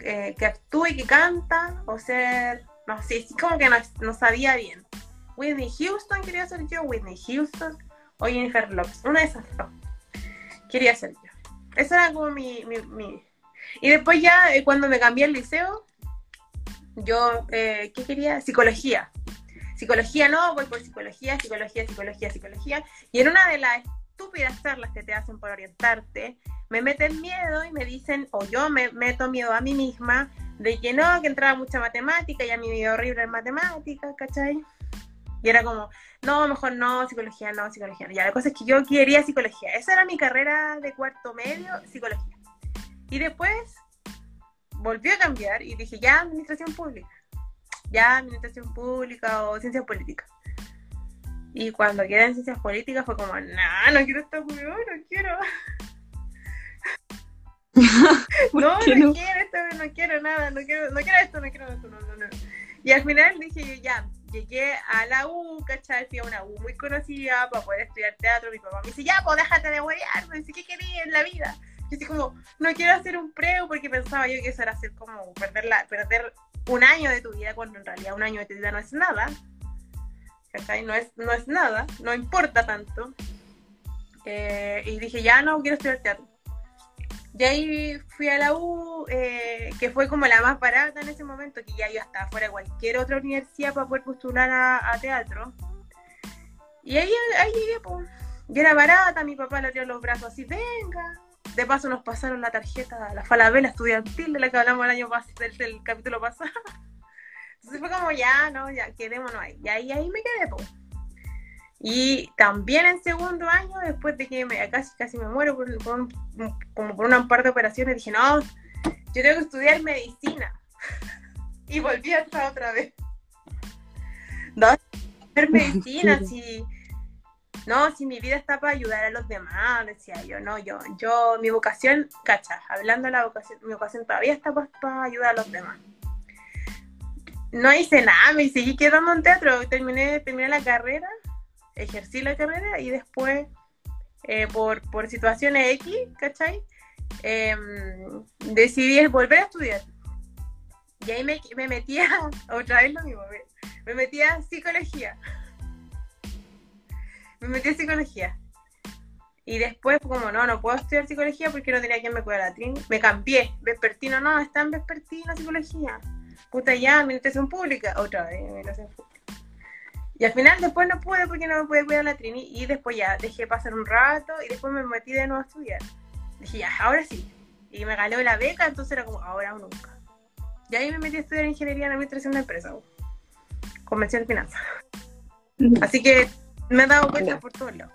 eh, que actúa y que canta? ¿O ser, no sé, sí, como que no, no sabía bien? ¿Whitney Houston quería ser yo? ¿Whitney Houston? ¿O Jennifer López? Una de esas dos. Quería ser yo. Esa era como mi... mi, mi- Y después ya, eh, cuando me cambié al liceo, yo, eh, ¿qué quería? Psicología. Psicología no, voy por psicología, psicología, psicología, psicología. Y en una de las estúpidas charlas que te hacen por orientarte, me meten miedo y me dicen, o yo me meto miedo a mí misma, de que no, que entraba mucha matemática y a mí me iba horrible en matemáticas, ¿cachai? Y era como, no, mejor no, psicología no, psicología no. Ya, la cosa es que yo quería psicología. Esa era mi carrera de cuarto medio, psicología. Y después volvió a cambiar y dije, ya, administración pública. Ya, administración pública o ciencias políticas. Y cuando quedé en ciencias políticas fue como, no, no quiero esta no quiero. ¿Por no, no, no? quiero esto, no quiero nada, no quiero, no quiero esto, no quiero esto, no, no, no. Y al final dije yo, ya, llegué a la U, ¿cachai? Fui a una U muy conocida para poder estudiar teatro. Mi papá me dice, ya, pues déjate de huevear, me dice, ¿qué querías en la vida? Yo así como, no quiero hacer un preo porque pensaba yo que eso era hacer como perder, la, perder un año de tu vida cuando en realidad un año de tu vida no es nada. ¿Cachai? No es, no es nada, no importa tanto. Eh, y dije, ya no quiero estudiar teatro. Y ahí fui a la U, eh, que fue como la más barata en ese momento, que ya yo estaba fuera de cualquier otra universidad para poder postular a, teatro. Y ahí, ahí llegué, pues. Y era barata, mi papá le dio los brazos así, venga. De paso nos pasaron la tarjeta, la falabella estudiantil de la que hablamos el año pasado, del, del capítulo pasado. Entonces fue como, ya, no, ya, quedémonos ahí. Y ahí, ahí me quedé, pues. Y también en segundo año, después de que me, casi, casi me muero por, por un- como por una par de operaciones, dije, no, yo tengo que estudiar medicina. y volví a estar otra vez. No, estudiar medicina, si... No, si mi vida está para ayudar a los demás, decía yo, no, yo, yo, mi vocación, cacha, hablando de la vocación, mi vocación todavía está para ayudar a los demás. No hice nada, me seguí quedando en teatro, terminé, terminé la carrera, ejercí la carrera y después, eh, por, por situaciones X, ¿cachai? Em, decidí volver a estudiar. Y ahí me, me metí a, otra vez lo mismo, me, me metí a psicología. Me metí a psicología. Y después, como no, no puedo estudiar psicología porque no tenía quien me cuidara. Me cambié. Vespertino, no, está en vespertino psicología. Puta ya, administración pública. Otra vez, administración pública. Y al final después no pude porque no me pude cuidar la Trini y después ya dejé pasar un rato y después me metí de nuevo a estudiar. Dije, ya, ahora sí. Y me ganó la beca, entonces era como, ahora o nunca. Y ahí me metí a estudiar ingeniería en administración de empresas. Convención de finanzas. Así que me he dado vueltas por todos lados.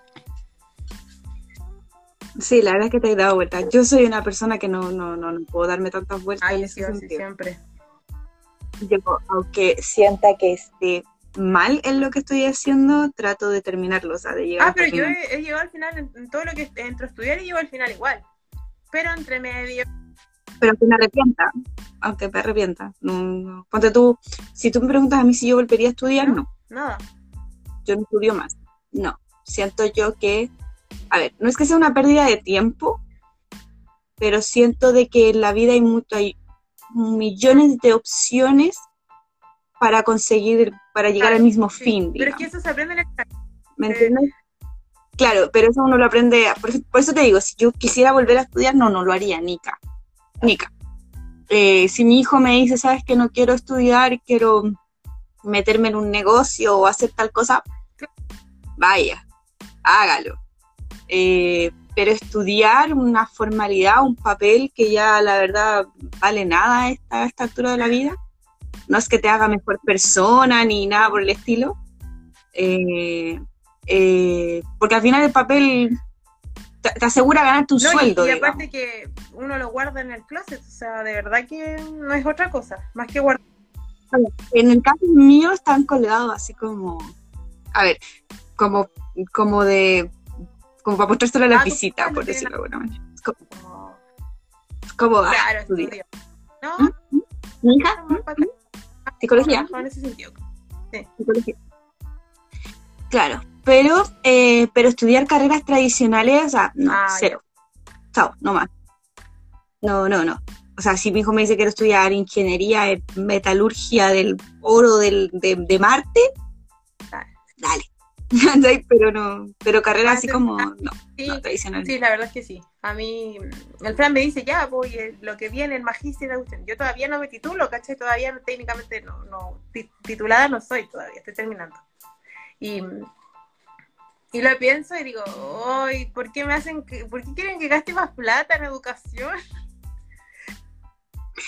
Sí, la verdad es que te he dado vueltas. Yo soy una persona que no, no, no, no puedo darme tantas vueltas. Ay, en sí, ese sentido. siempre. Yo, aunque sienta que esté mal en lo que estoy haciendo, trato de terminarlo, o sea, de llegar Ah, pero yo he, he llegado al final, en, en todo lo que entro a estudiar, he llegado al final igual. Pero entre medio, Pero que me arrepienta, aunque me arrepienta. No, no. Ponte tú, si tú me preguntas a mí si yo volvería a estudiar, no. nada. yo no estudio más. No, siento yo que, a ver, no es que sea una pérdida de tiempo, pero siento de que en la vida hay, mucho, hay millones de opciones para conseguir, para llegar al mismo Sí, fin, Pero es que eso se aprende en el. ¿Me entiendes? Claro, pero eso uno lo aprende, por eso, por eso te digo, si yo quisiera volver a estudiar, no, no lo haría, Nica. Nica. Eh, si mi hijo me dice, sabes que no quiero estudiar, quiero meterme en un negocio o hacer tal cosa, vaya, hágalo. Eh, pero estudiar una formalidad, un papel que ya la verdad vale nada a esta, a esta altura de la vida, no es que te haga mejor persona ni nada por el estilo. Eh, eh, porque al final el papel te, te asegura No, y- sueldo. y, aparte que uno lo guarda en el closet, o sea, de verdad que no es otra cosa, más que guardar. En el caso mío están colgados así como, a ver, como, como de, como para mostrárselo a la Ah, visita, como por decirlo de alguna manera. Como, como, ah, claro, estudia. estudio. ¿No? ¿Mm? ¿Mi hija? Psicología. En ese sentido. Psicología. Claro, pero, eh, pero estudiar carreras tradicionales, o sea, no, Ah, cero. Chao, no más. No, no, no. O sea, si mi hijo me dice que quiero estudiar ingeniería en metalurgia del oro del, de, de Marte, Dale. pero no, pero carreras así como, ah, no, Sí, no tradicionales. sí, la verdad es que sí. A mí, el Fran me dice, ya, voy, eh, lo que viene, el magíster, yo todavía no me titulo, ¿cachai? Todavía no, técnicamente no, no, ti- titulada no soy todavía, estoy terminando. Y, y lo pienso y digo, ay, ¿por qué me hacen, que, por qué quieren que gaste más plata en educación?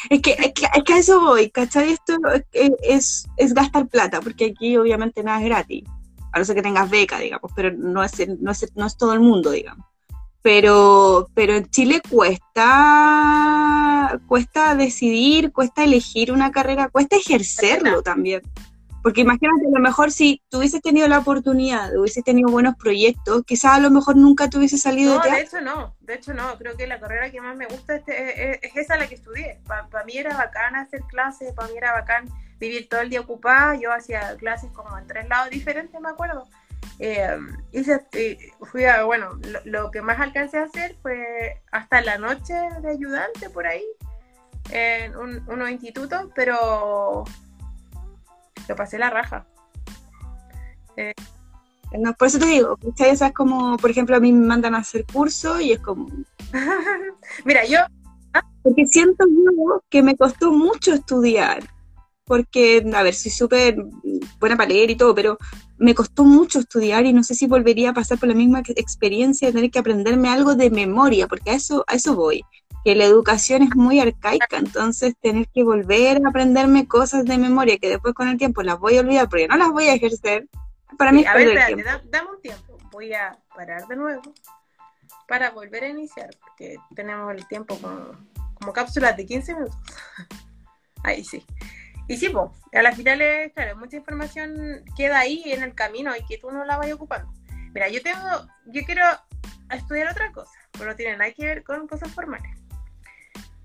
Es que, es que, es que a eso voy, ¿cachai? Esto es, es, es gastar plata, porque aquí obviamente nada es gratis, a no ser que tengas beca, digamos, pero no es, no es, no es todo el mundo, digamos. Pero, pero en Chile cuesta, cuesta decidir, cuesta elegir una carrera, cuesta ejercerlo también. Porque imagínate, a lo mejor si tú hubieses tenido la oportunidad, hubieses tenido buenos proyectos, quizás a lo mejor nunca te hubiese salido No, ya. de hecho no, de hecho no, creo que la carrera que más me gusta este- es, es esa la que estudié. Para mí era bacán hacer clases, para mí era bacán vivir todo el día ocupada, yo hacía clases como en tres lados diferentes, me acuerdo. Eh, hice, eh, fui a, bueno, lo, lo que más alcancé a hacer fue hasta la noche de ayudante por ahí, en un, unos institutos, pero lo pasé la raja. No, por eso te digo, sea, es como, por ejemplo, a mí me mandan a hacer curso y es como, Mira, yo Porque siento yo que me costó mucho estudiar. Porque, a ver, soy súper buena para leer y todo, pero me costó mucho estudiar y no sé si volvería a pasar por la misma experiencia de tener que aprenderme algo de memoria, porque a eso, a eso voy. Que la educación es muy arcaica, entonces tener que volver a aprenderme cosas de memoria que después con el tiempo las voy a olvidar porque no las voy a ejercer, para mí es a ver, espérate, da- dame un tiempo. Voy a parar de nuevo para volver a iniciar, porque tenemos el tiempo como, como cápsulas de 15 minutos. Ahí sí. Y sí, pues, a las finales, claro, mucha información queda ahí en el camino y que tú no la vayas ocupando. Mira, yo tengo, yo quiero estudiar otra cosa, pero no tiene nada que ver con cosas formales.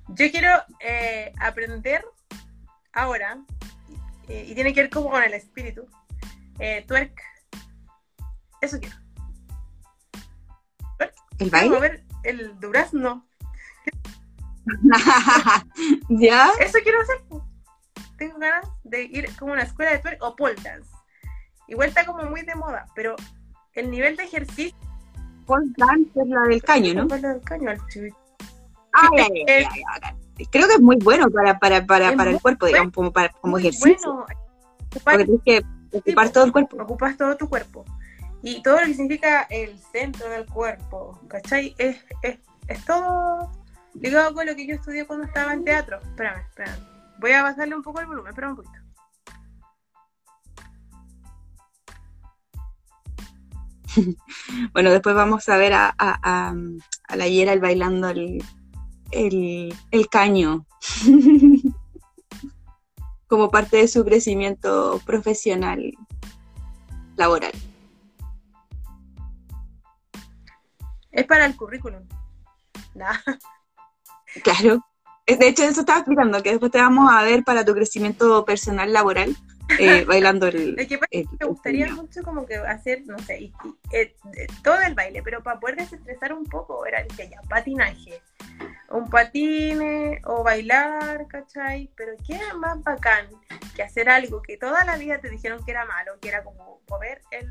Yo quiero eh, aprender ahora, eh, y tiene que ver como con el espíritu, eh, twerk. Eso quiero. ¿El Quiero baile? el durazno. ¿Ya? Eso quiero hacer. Tengo ganas de ir como a una escuela de twerk o pole dance. Igual está como muy de moda, pero el nivel de ejercicio. Pole dance es la del caño, ¿no? ¿Cuál es el caño? El ay. Creo que es muy bueno para, para, para, para el cuerpo, digamos, como, para, como ejercicio. Bueno, Porque tienes que ocupar todo el cuerpo. Ocupas todo tu cuerpo. Y todo lo que significa el centro del cuerpo, ¿cachai? Es, es, es todo ligado con lo que yo estudié cuando estaba en teatro. Espérame, espérame. Voy a bajarle un poco el volumen, espera un poquito. Bueno, después vamos a ver a, a, a, a la Gerald bailando el, el, el caño como parte de su crecimiento profesional laboral. Es para el currículum. Nah. Claro. De hecho, eso estaba explicando, que después te vamos a ver para tu crecimiento personal laboral, eh, bailando el... Que pasa que el- me gustaría mucho como que hacer, no sé, y- y, eh, eh, todo el baile, pero para poder desestresar un poco, era dije ya, patinaje, un patine o bailar, ¿cachai? Pero qué más bacán que hacer algo que toda la vida te dijeron que era malo, que era como mover el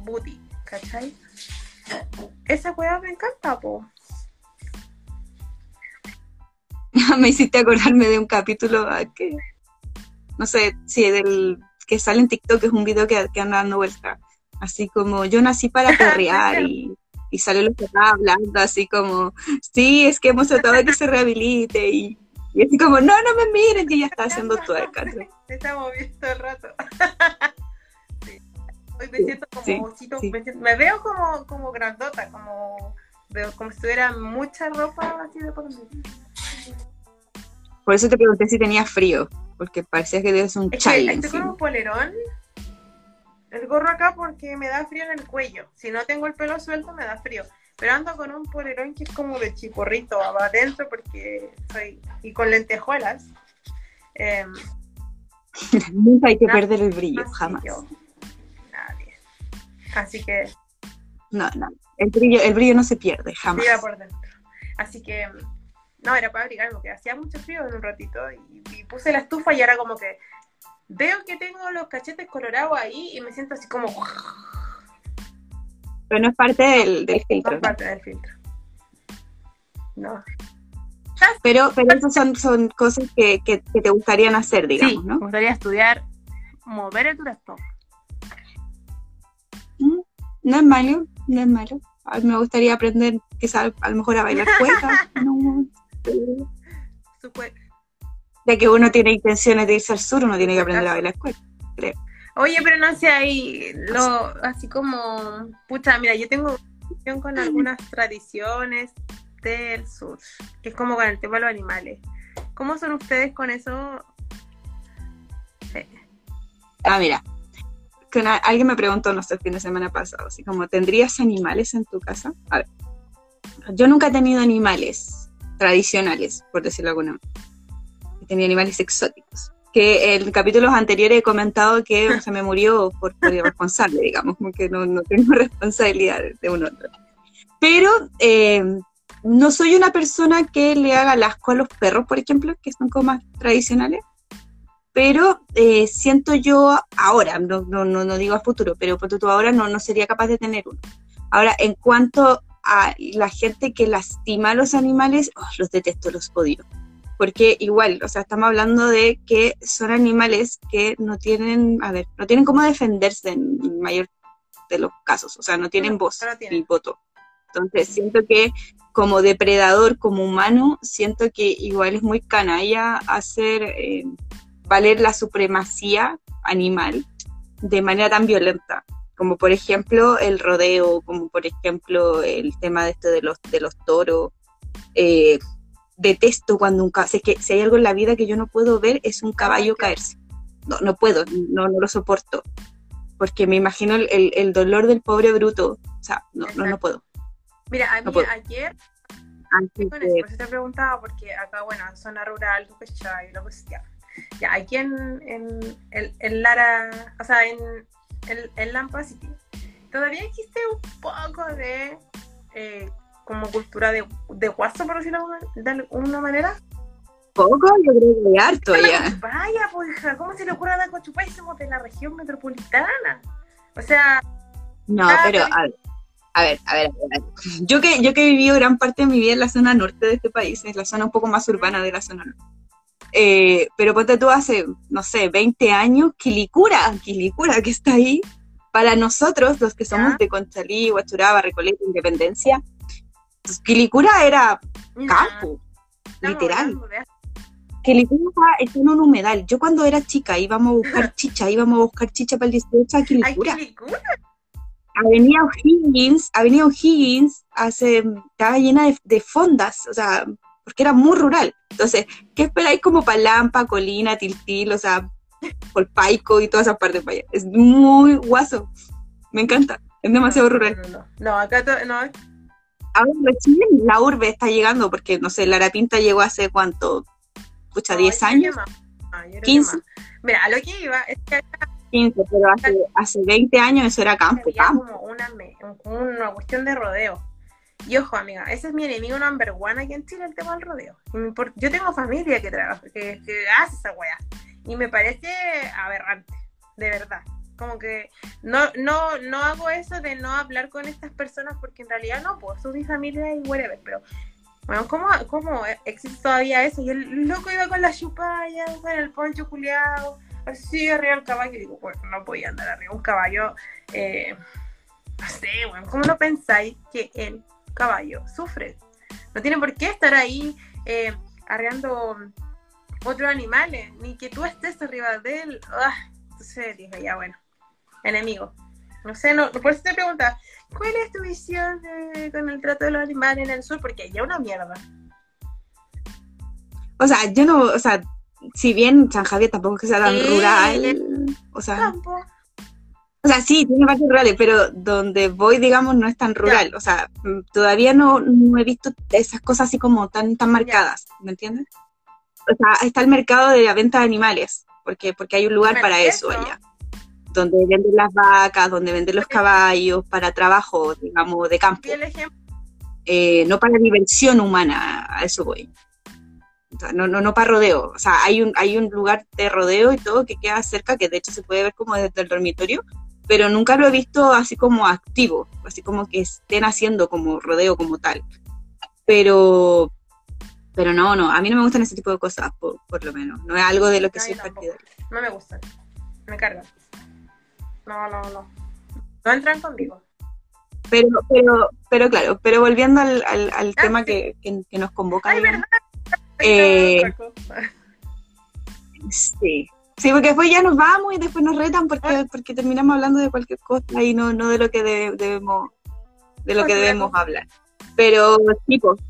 booty, ¿cachai? Esa weá me encanta, po. me hiciste acordarme de un capítulo que, no sé, si del que sale en TikTok, es un video que, que anda dando vuelta. Así como, yo nací para perrear y, y sale los papás hablando así como, sí, es que hemos tratado de que se rehabilite y, y así como, no, no me miren, que ya está haciendo tuerca. ¿no? Estamos viendo todo el rato. Sí. Hoy me siento como Sí, osito, sí. me, siento- me veo como, como grandota, como, veo, como si tuviera mucha ropa así de por medio. Por eso te pregunté si tenías frío, porque parecía que tenías un chai estoy con un polerón, el gorro acá porque me da frío en el cuello. Si no tengo el pelo suelto me da frío. Pero ando con un polerón que es como de chiporrito adentro porque soy... Y con lentejuelas. Em, Nunca hay que perder el brillo, así jamás. yo, nadie. Así que No, no. El brillo, el brillo no se pierde, jamás. por dentro. Así que, no, era para abrigarme, porque hacía mucho frío en un ratito y, y puse la estufa y ahora como que veo que tengo los cachetes colorados ahí y me siento así como Pero no es parte del, del filtro. no ¿no? parte del filtro. No. Pero, pero esas son, son cosas que, que, que te gustarían hacer, digamos, ¿no? gustaría estudiar mover el durazno. Mm, No es malo, no es malo. A mí me gustaría aprender quizás a lo mejor a bailar cueca. no, ya que uno tiene intenciones de irse al sur, uno tiene que aprender a bailar cueca. Oye, pero no sé, ahí, lo, así como, pucha, mira, yo tengo relación con algunas tradiciones del sur, que es como con el tema de los animales. ¿Cómo son ustedes con eso? Sí. Ah, mira. Que una- alguien me preguntó, no sé, el fin de semana pasado, así como, ¿tendrías animales en tu casa? A ver, yo nunca he tenido animales tradicionales, por decirlo de alguna manera. Tenido animales exóticos. Que en capítulos anteriores he comentado que se me murió por, por irresponsable, digamos, porque no, no tengo responsabilidad de un otro. Pero eh, no soy una persona que le haga el asco a los perros, por ejemplo, que son como más tradicionales pero eh, siento yo ahora, no, no, no, digo a futuro, pero por ahora no, no sería capaz de tener uno. Ahora, en cuanto a la gente que lastima a los animales, oh, los detesto, los odio. Porque igual, o sea, estamos hablando de que son animales que no tienen, a ver, no tienen cómo defenderse en mayor de los casos, o sea, no tienen No, voz no tienen. ni voto. Entonces, siento que como depredador, como humano, siento que igual es muy canalla hacer eh, valer la supremacía animal de manera tan violenta, como por ejemplo el rodeo, como por ejemplo el tema de esto de los, de los toros. Eh, detesto cuando un caballo, que si hay algo en la vida que yo no puedo ver es un caballo caerse. No, no puedo, no, no lo soporto. Porque me imagino el, el- el dolor del pobre bruto. O sea, no, no, no puedo. Mira, a mí No ayer, Antes con de- por eso te preguntaba, porque acá, bueno, en zona rural, tú cachai, lo que sea. Ya, aquí en, en, en, en Lara, o sea, en, en, en Lampa City, todavía existe un poco de eh, como cultura de, de guaso, por decirlo de alguna manera. poco, yo creo que harto ya. Vaya, pues, hija, ¿cómo se le ocurre a Daco Chupay? Somos de la región metropolitana. O sea, No, pero a ver, a ver, a ver, a ver. Yo que, yo que he vivido gran parte de mi vida en la zona norte de este país, es la zona un poco más urbana de la zona norte. Eh, pero ponte tú hace, no sé, 20 años, Quilicura, Quilicura que está ahí, para nosotros, los que somos de Conchalí, Huachuraba, Recoleta, Independencia, pues, Quilicura era campo, literal. Quilicura está en un humedal. Yo cuando era chica íbamos a buscar chicha, íbamos a buscar chicha para el 18 a Quilicura. Quilicura. Avenida O'Higgins, Avenida O'Higgins hace, estaba llena de, de fondas, o sea, porque era muy rural. Entonces, ¿qué esperáis como Palampa, Colina, Tiltil, o sea, Polpaico y todas esas partes para allá? Es muy guaso. Me encanta. Es demasiado No, rural. No, no, no. No, acá no, Ahora recién la urbe está llegando, porque, no sé, la Pinta llegó hace cuánto, escucha, no, 10 yo creo años. Ah, yo creo que 15. más. Mira, a lo que iba es que acá 15, pero hace, hace 20 años eso era campo, había campo. como una, me- como una cuestión de rodeo. Y ojo, amiga, ese es mi enemigo number one aquí en Chile, el tema del rodeo. Yo tengo familia que trabaja, que, que hace esa weá. Y me parece aberrante, de verdad. Como que no, no, no hago eso de no hablar con estas personas porque en realidad no, pues son mi familia y whatever, pero bueno, ¿cómo, ¿cómo existe todavía eso? Y el loco iba con la chupalla, con el poncho culiado, así arriba del caballo. Y digo, bueno, no podía andar arriba un caballo. Eh, no sé, bueno, ¿cómo no pensáis que el caballo sufre? No tiene por qué estar ahí eh, arreando otros animales, ni que tú estés arriba de él. Ah, entonces dije, ya bueno, enemigo. No sé, no, por eso te preguntaba, ¿cuál es tu visión de- con el trato de los animales en el sur? Porque allá una mierda. O sea, yo no, o sea, si bien San Javier tampoco es que sea tan Sí. rural, o sea, Campo. O sea, sí, tiene partes rurales, pero donde voy, digamos, no es tan rural. O sea, mm, todavía no, no he visto esas cosas así como tan, tan marcadas, ¿me entiendes? O sea, está el mercado de la venta de animales, porque, porque hay un lugar para eso allá. Donde venden las vacas, donde venden los caballos, para trabajo, digamos, de campo. Y el ejemplo, eh, no para diversión humana, a eso voy. O sea, no, no, no para rodeo. O sea, hay un, hay un lugar de rodeo y todo que queda cerca, que de hecho se puede ver como desde el dormitorio, pero nunca lo he visto así como activo, así como que estén haciendo como rodeo como tal. Pero, pero no, no, a mí no me gustan ese tipo de cosas, por, por lo menos. No es algo de lo que No, soy partidaria. no me gustan. Me cargan. No, no, no. No entran conmigo. Pero, pero, pero claro, pero volviendo al, al, al Ah, tema sí. que, que, que nos convoca. Ay, digamos. ¿verdad? Eh. Sí. Sí, porque después ya nos vamos y después nos retan porque, porque terminamos hablando de cualquier cosa y no, no de lo que de- debemos de lo que debemos hablar. Pero pues,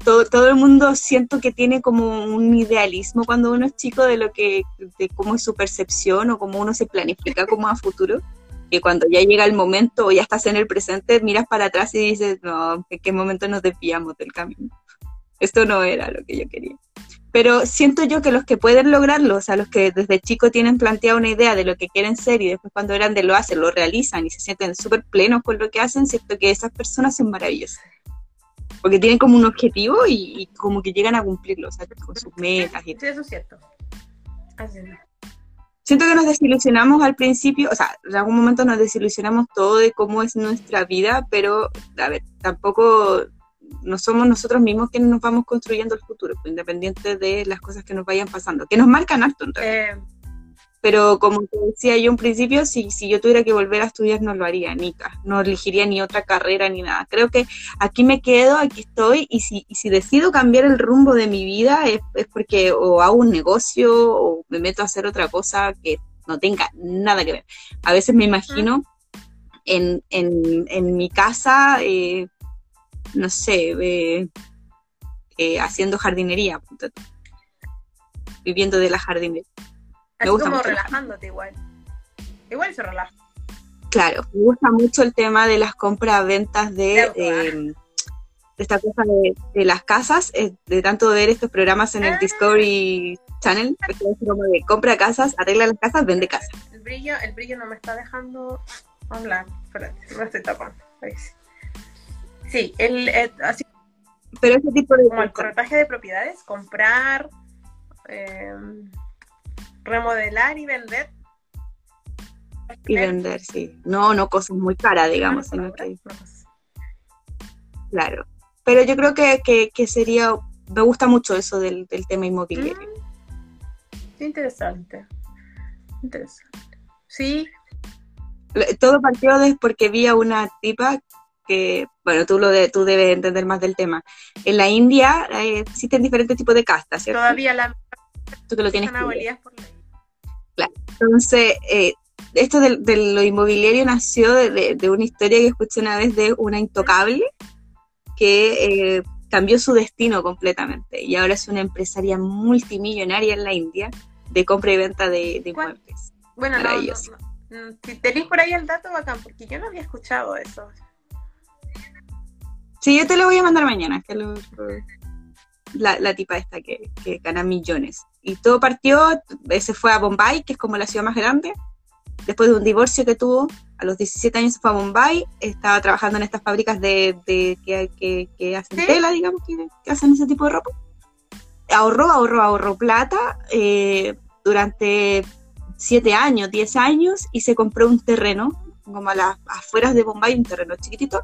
todo, todo el mundo siento que tiene como un idealismo cuando uno es chico de lo que, de cómo es su percepción o cómo uno se planifica como a futuro. Que cuando ya llega el momento o ya estás en el presente, miras para atrás y dices, no, ¿en qué momento nos desviamos del camino? Esto no era lo que yo quería. Pero siento yo que los que pueden lograrlo, o sea, los que desde chico tienen planteada una idea de lo que quieren ser y después cuando grande lo hacen, lo realizan y se sienten súper plenos con lo que hacen, siento que esas personas son maravillosas. Porque tienen como un objetivo y, y como que llegan a cumplirlo, o sea, con sus metas y Sí, eso es cierto. Así es. siento que nos desilusionamos al principio, o sea, en algún momento nos desilusionamos todo de cómo es nuestra vida, pero, a ver, tampoco no somos nosotros mismos quienes nos vamos construyendo el futuro, pues, independiente de las cosas que nos vayan pasando, que nos marcan harto en realidad. Eh, Pero como te decía yo en principio, si, si yo tuviera que volver a estudiar no lo haría, Nica, no elegiría ni otra carrera ni nada. Creo que aquí me quedo, aquí estoy, y si, y si decido cambiar el rumbo de mi vida es, es porque o hago un negocio o me meto a hacer otra cosa que no tenga nada que ver. A veces me imagino en, en, en mi casa, eh, no sé, eh, eh, haciendo jardinería, viviendo de la jardinería. así gusta como mucho relajándote igual. Igual se relaja. Claro, me gusta mucho el tema de las compras-ventas de, De auto, eh, de esta cosa de, de las casas, eh, de tanto ver estos programas en el Ah. Discovery Channel, como de compra casas, arregla las casas, vende casas. El brillo, el brillo no me está dejando hablar. Espérate, me estoy tapando. Ahí sí. Sí, el, eh, así Pero ese tipo de como el corretaje de propiedades, comprar, eh, remodelar y vender. y vender, sí. No, no cosas muy caras, digamos, Manos que, palabras, claro. Pero yo creo que, que, que sería, me gusta mucho eso del, del tema inmobiliario. Mm, Interesante. Interesante. Sí, Todo partió de porque vi a una tipa que, bueno, tú, lo de, tú debes entender más del tema. En la India eh, existen diferentes tipos de castas, ¿cierto? todavía la Tú que lo tienes. Entonces, eh, esto de, de lo inmobiliario nació de, de- de una historia que escuché una vez de una intocable que eh, cambió su destino completamente y ahora es una empresaria multimillonaria en la India de compra y venta de, inmuebles. Bueno, no, no. Mm, Si tenéis por ahí el dato, bacán, porque yo no había escuchado eso. Sí, yo te lo voy a mandar mañana, que lo- la, la tipa esta que, que gana millones. Y todo partió, se fue a Bombay, que es como la ciudad más grande, después de un divorcio que tuvo, a los 17 años se fue a Bombay, estaba trabajando en estas fábricas de, de- que, que- que hacen ¿Sí? tela, digamos, que, que hacen ese tipo de ropa. Ahorró, ahorró, ahorró plata eh, durante 7 años, 10 años, y se compró un terreno, como a las afueras de Bombay, un terreno chiquitito,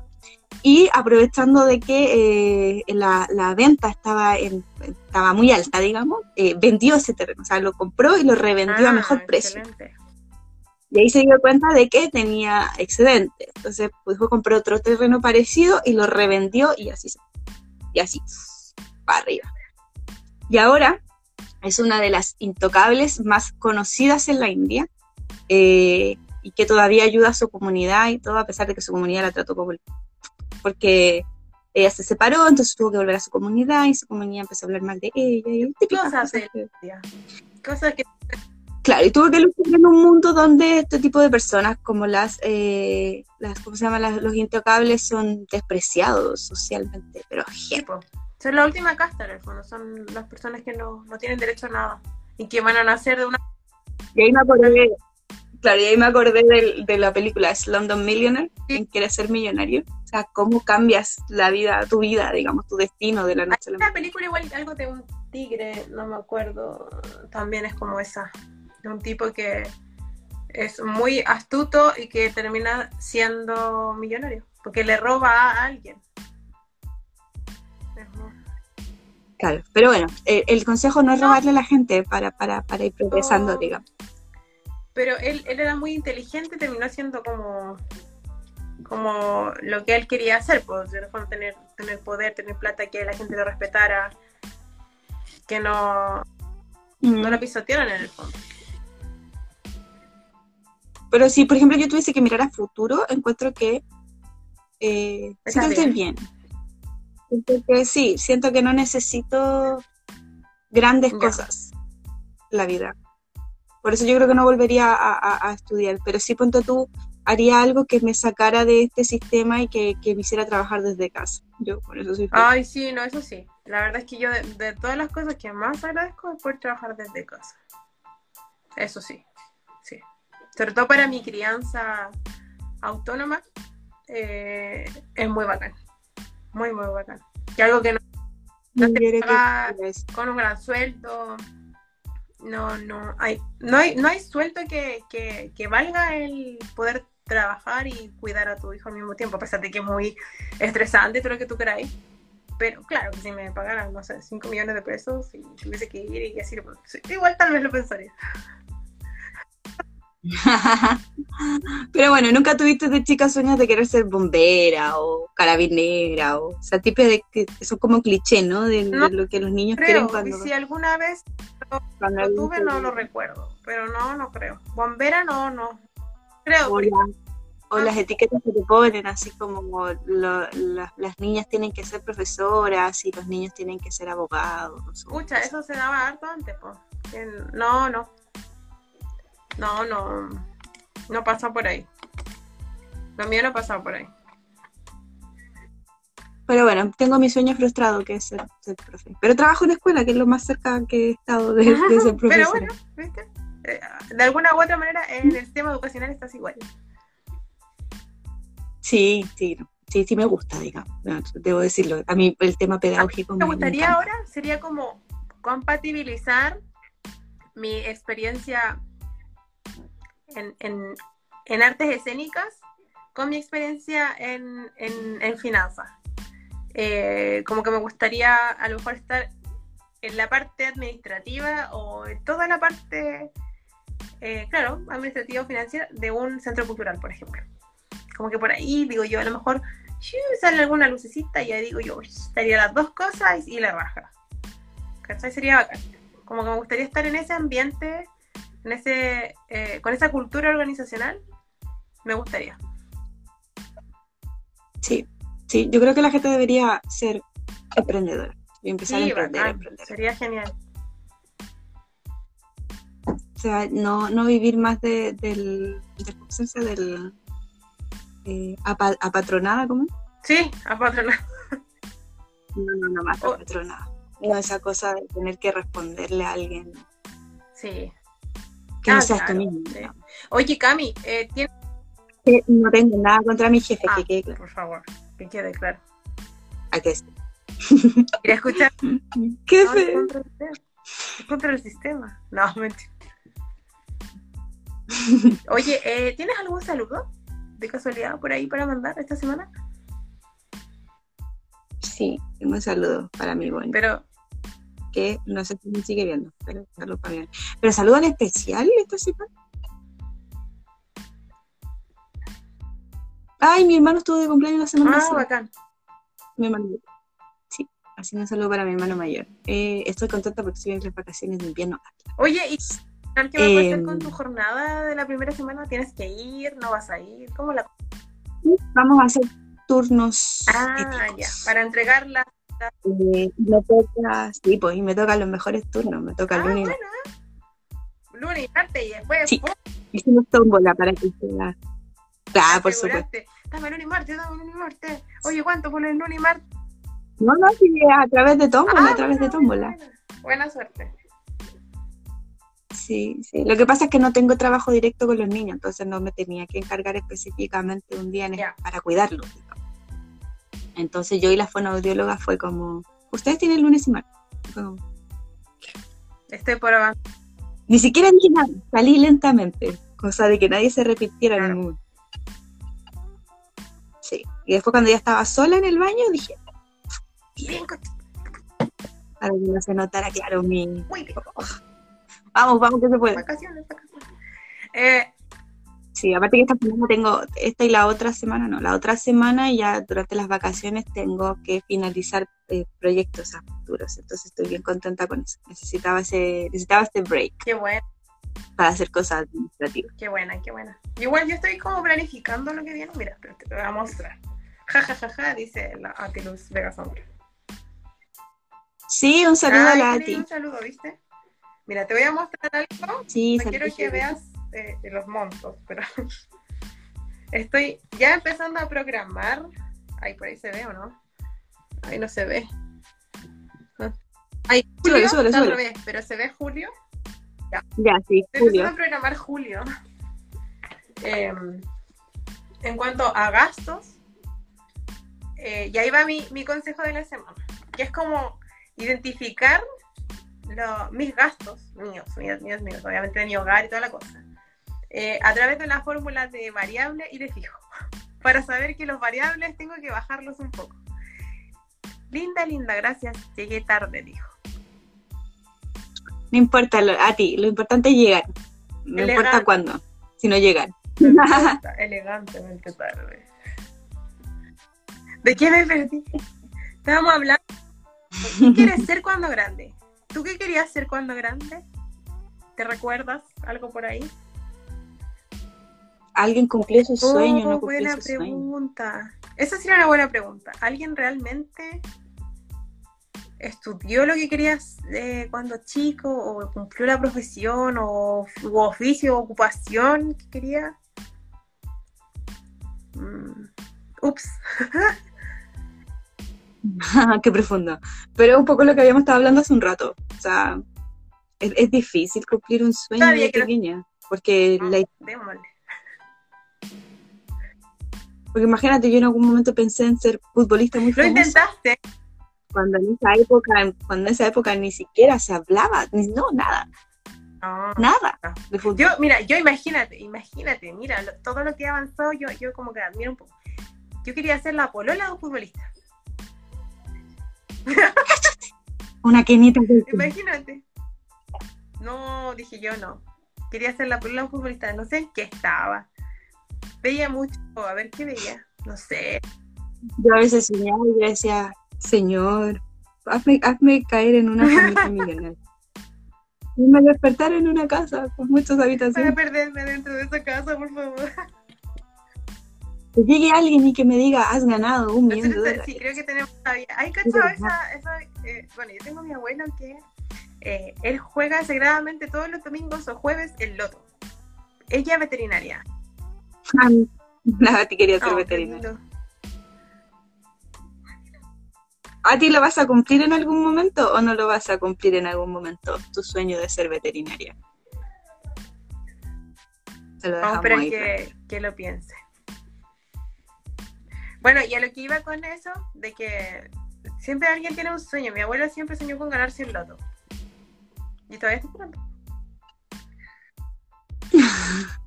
y aprovechando de que eh, la, la venta estaba, en, estaba muy alta, digamos, eh, vendió ese terreno, o sea, lo compró y lo revendió a Ah, mejor precio. excelente. Y ahí se dio cuenta de que tenía excedente. Entonces, pues compró otro terreno parecido y lo revendió y así, y así, para arriba. Y ahora es una de las intocables más conocidas en la India eh, y que todavía ayuda a su comunidad y todo, a pesar de que su comunidad la trató como el... Porque ella se separó, entonces tuvo que volver a su comunidad y su comunidad empezó a hablar mal de ella. Y típicas Cosas cosas de- que-. Cosas que Claro, y tuvo que luchar en un mundo donde este tipo de personas como las, eh, las ¿cómo se llama? Las- los intocables son despreciados socialmente, pero tipo. Son la última casta en el fondo, son las personas que no, no tienen derecho a nada y que van a nacer de una Y ahí me acordé, claro, y ahí me acordé del- de, la película Slumdog Millionaire, quien quiere ser millonario. O sea, cómo cambias la vida, tu vida, digamos, tu destino de la noche a la mañana. película igual algo de un tigre, no me acuerdo, también es como esa, de un tipo que es muy astuto y que termina siendo millonario, porque le roba a alguien. Claro, pero bueno, el consejo no es robarle a la gente para, para, para ir progresando, No. digamos. Pero él, él era muy inteligente terminó siendo como, como lo que él quería hacer, pues, el fondo, tener, tener poder, tener plata, que la gente lo respetara, que no, Mm. no lo pisotearan en el fondo. Pero si, por ejemplo, yo tuviese que mirar a futuro, encuentro que eh, siento que estoy bien. Siento que sí, siento que no necesito grandes Ya. cosas en la vida. Por eso yo creo que no volvería a, a- a estudiar. Pero sí, ponte tú, haría algo que me sacara de este sistema y que, que me hiciera trabajar desde casa. Yo por eso soy feliz. Ay, sí, no, eso sí. La verdad es que yo de, de todas las cosas que más agradezco es poder trabajar desde casa. Eso sí, sí. Sobre todo para mi crianza autónoma, eh, es muy bacán. Muy, muy bacán. Que algo que no no te paga- con un gran sueldo. No, no hay, no hay, no hay sueldo que, que, que valga el poder trabajar y cuidar a tu hijo al mismo tiempo, a pesar de que es muy estresante todo lo que tú queráis. Pero claro, que si me pagaran, no sé, 5 millones de pesos y tuviese que ir y así, pues, igual tal vez lo pensaría. Pero bueno, nunca tuviste de chica sueños de querer ser bombera o carabinera o, o sea, tipos de que son como cliché, ¿no? De, lo que los niños quieren Creo, y cuando, si alguna vez cuando lo tuve, no lo recuerdo, pero no, no creo. Bombera, no, no. Creo, o, la- o las etiquetas que te ponen, así como lo- la- las niñas tienen que ser profesoras y los niños tienen que ser abogados. Escucha, cosas. eso se daba harto antes, pues. No, no. No, no. No pasa por ahí. Lo mío no pasa por ahí. Pero bueno, tengo mi sueño frustrado que es ser, ser profe. Pero trabajo en escuela, que es lo más cerca que he estado de, de ser profesora. Pero bueno, ¿viste? Eh, De alguna u otra manera, en el sistema educacional estás igual. Sí, sí, sí, sí me gusta, digamos. Debo decirlo. A mí el tema pedagógico Me gustaría ahora sería como compatibilizar mi experiencia en, en- en artes escénicas con mi experiencia en, en- en finanzas. Eh, como que me gustaría a lo mejor estar en la parte administrativa o en toda la parte, eh, claro, administrativa o financiera de un centro cultural, por ejemplo. Como que por ahí, digo yo, a lo mejor sale alguna lucecita y ahí digo yo, estaría las dos cosas y la raja. ¿Cachai? Sería bacán. Como que me gustaría estar en ese ambiente, en ese, eh, con esa cultura organizacional, me gustaría. Sí, sí, yo creo que la gente debería ser emprendedora y empezar a emprender, emprender. Sería genial. O sea, no, no vivir más de, del, del, ¿cómo se dice? del eh, apa- apatronada, ¿cómo? Sí, a patronar. No, no, no más Oh. apatronada. No, esa cosa de tener que responderle a alguien Sí. que Ah, no seas claro, tú mismo. sí. ¿no? Oye, Cami, eh, ¿tienes... No tengo nada contra mi jefe, Ah, que quede claro. por favor, que quede claro. ¿A qué? Quería escuchar ¿Qué No, fe? contra el sistema. Es contra el sistema. No, mentira. Oye, eh, ¿tienes algún saludo de casualidad por ahí para mandar esta semana? Sí, tengo un saludo para mi buen, Pero, que no sé si me sigue viendo, pero saludo para buen. Pero saludo en especial esta semana. Ay, mi hermano estuvo de cumpleaños la semana ah, pasada. bacán. Mi hermano. Sí, así que un saludo para mi hermano mayor. Eh, estoy contenta porque estoy en las vacaciones de invierno. Oye, ¿y qué vas a hacer Em. con tu jornada de la primera semana? ¿Tienes que ir? ¿No vas a ir? ¿Cómo la...? Vamos a hacer turnos Ah, éticos. ya. Para entregarla. Eh, y me toca, sí, pues, y me tocan los mejores turnos. Me toca Ah, el lunes. bueno. Lunes y martes y después... Sí. ¡pum! Hicimos tómbola para que sea. Claro, por supuesto. Dame lunes y martes, dame lunes y martes. Oye, ¿cuánto por el lunes y martes? No, no, sí, a través de tómbola, Ah, a través de tómbola. buena, suerte. Sí, sí. Lo que pasa es que no tengo trabajo directo con los niños, entonces no me tenía que encargar específicamente un día en- para cuidarlos. Entonces yo y la fonoaudióloga fue como, ustedes tienen lunes y martes. Como, Estoy por avanzar. Ni siquiera dije nada, salí lentamente, cosa de que nadie se repitiera Claro. Sí, y después cuando ya estaba sola en el baño dije, Bien, para que no se notara claro mi... Muy bien. Vamos, vamos que se puede. Vacaciones, vacaciones. Eh, Sí, aparte que esta semana tengo, esta y la otra semana, no, la otra semana ya durante las vacaciones tengo que finalizar eh, proyectos a futuros, entonces estoy bien contenta con eso. Necesitaba ese, necesitaba este break qué buena, para hacer cosas administrativas. qué buena, qué buena. Igual yo estoy como planificando lo que viene. Mira, te voy a mostrar. Ja, ja, ja, ja, dice la Atilus Vega Sombra. Sí, un saludo a la Ati. Un saludo, ¿viste? Mira, te voy a mostrar algo. Sí, No quiero que veas eh, los montos, pero estoy ya empezando a programar. Ay, por ahí se ve o no? Ahí no se ve. Está al súbelo. revés, pero se ve julio. Ya, sí, Estoy Julio. a programar julio. Eh, en cuanto a gastos, eh, y ahí va mi, mi consejo de la semana, que es como identificar lo- mis gastos, míos, míos, míos, míos, obviamente de mi hogar y toda la cosa, eh, a través de una fórmula de variable y de fijo, para saber que los variables tengo que bajarlos un poco. Linda, linda, gracias. Llegué tarde, dijo. No importa, lo- a ti, lo importante es llegar. No Elegante. importa cuándo, sino llegar. Elegantemente tarde. ¿De qué me perdí? Estábamos hablando. ¿Qué quieres ser cuando grande? ¿Tú qué querías ser cuando grande? ¿Te recuerdas algo por ahí? Alguien cumplió su sueño, Oh, no cumplió buena su sueño. pregunta. Esa sería una buena pregunta. ¿Alguien realmente estudió lo que querías eh, cuando chico o cumplió la profesión o u oficio o ocupación que quería? Mm, Ups. Qué profundo. Pero es un poco lo que habíamos estado hablando hace un rato. O sea, es, es difícil cumplir un sueño Sabía de que no- pequeña. Porque, la- Démosle. porque imagínate, yo en algún momento pensé en ser futbolista muy Lo intentaste. Cuando en esa época, cuando en esa época ni siquiera se hablaba, no, nada, No. nada de fútbol. Yo, mira, yo imagínate, imagínate, mira, lo- todo lo que ha avanzado, yo, yo como que admiro un poco. Yo quería ser la polola de un futbolista. Una quenita de Imagínate. No, dije yo no. Quería hacer la película un futbolista, no sé en qué estaba. Veía mucho, a ver qué veía. No sé. Yo a veces soñaba y yo decía, Señor, hazme, hazme caer en una familia millonaria. Y me despertar en una casa con muchas Para habitaciones. perderme dentro de esa casa, por favor. Que llegue alguien y que me diga, has ganado un millón de Nosotros, dólares. sí, creo que tenemos todavía. Cachado, esa, esa, eh, bueno, yo tengo a mi abuelo que eh, él juega sagradamente todos los domingos o jueves el loto. Ella es veterinaria. Nada, te quería ser No, qué veterinaria. ¿A ti lo vas a cumplir en algún momento o no lo vas a cumplir en algún momento? Tu sueño de ser veterinaria. Se lo Vamos a esperar que, que lo piense. Bueno, y a lo que iba con eso, de que siempre alguien tiene un sueño. Mi abuelo siempre soñó con ganarse el loto. Y todavía estoy esperando.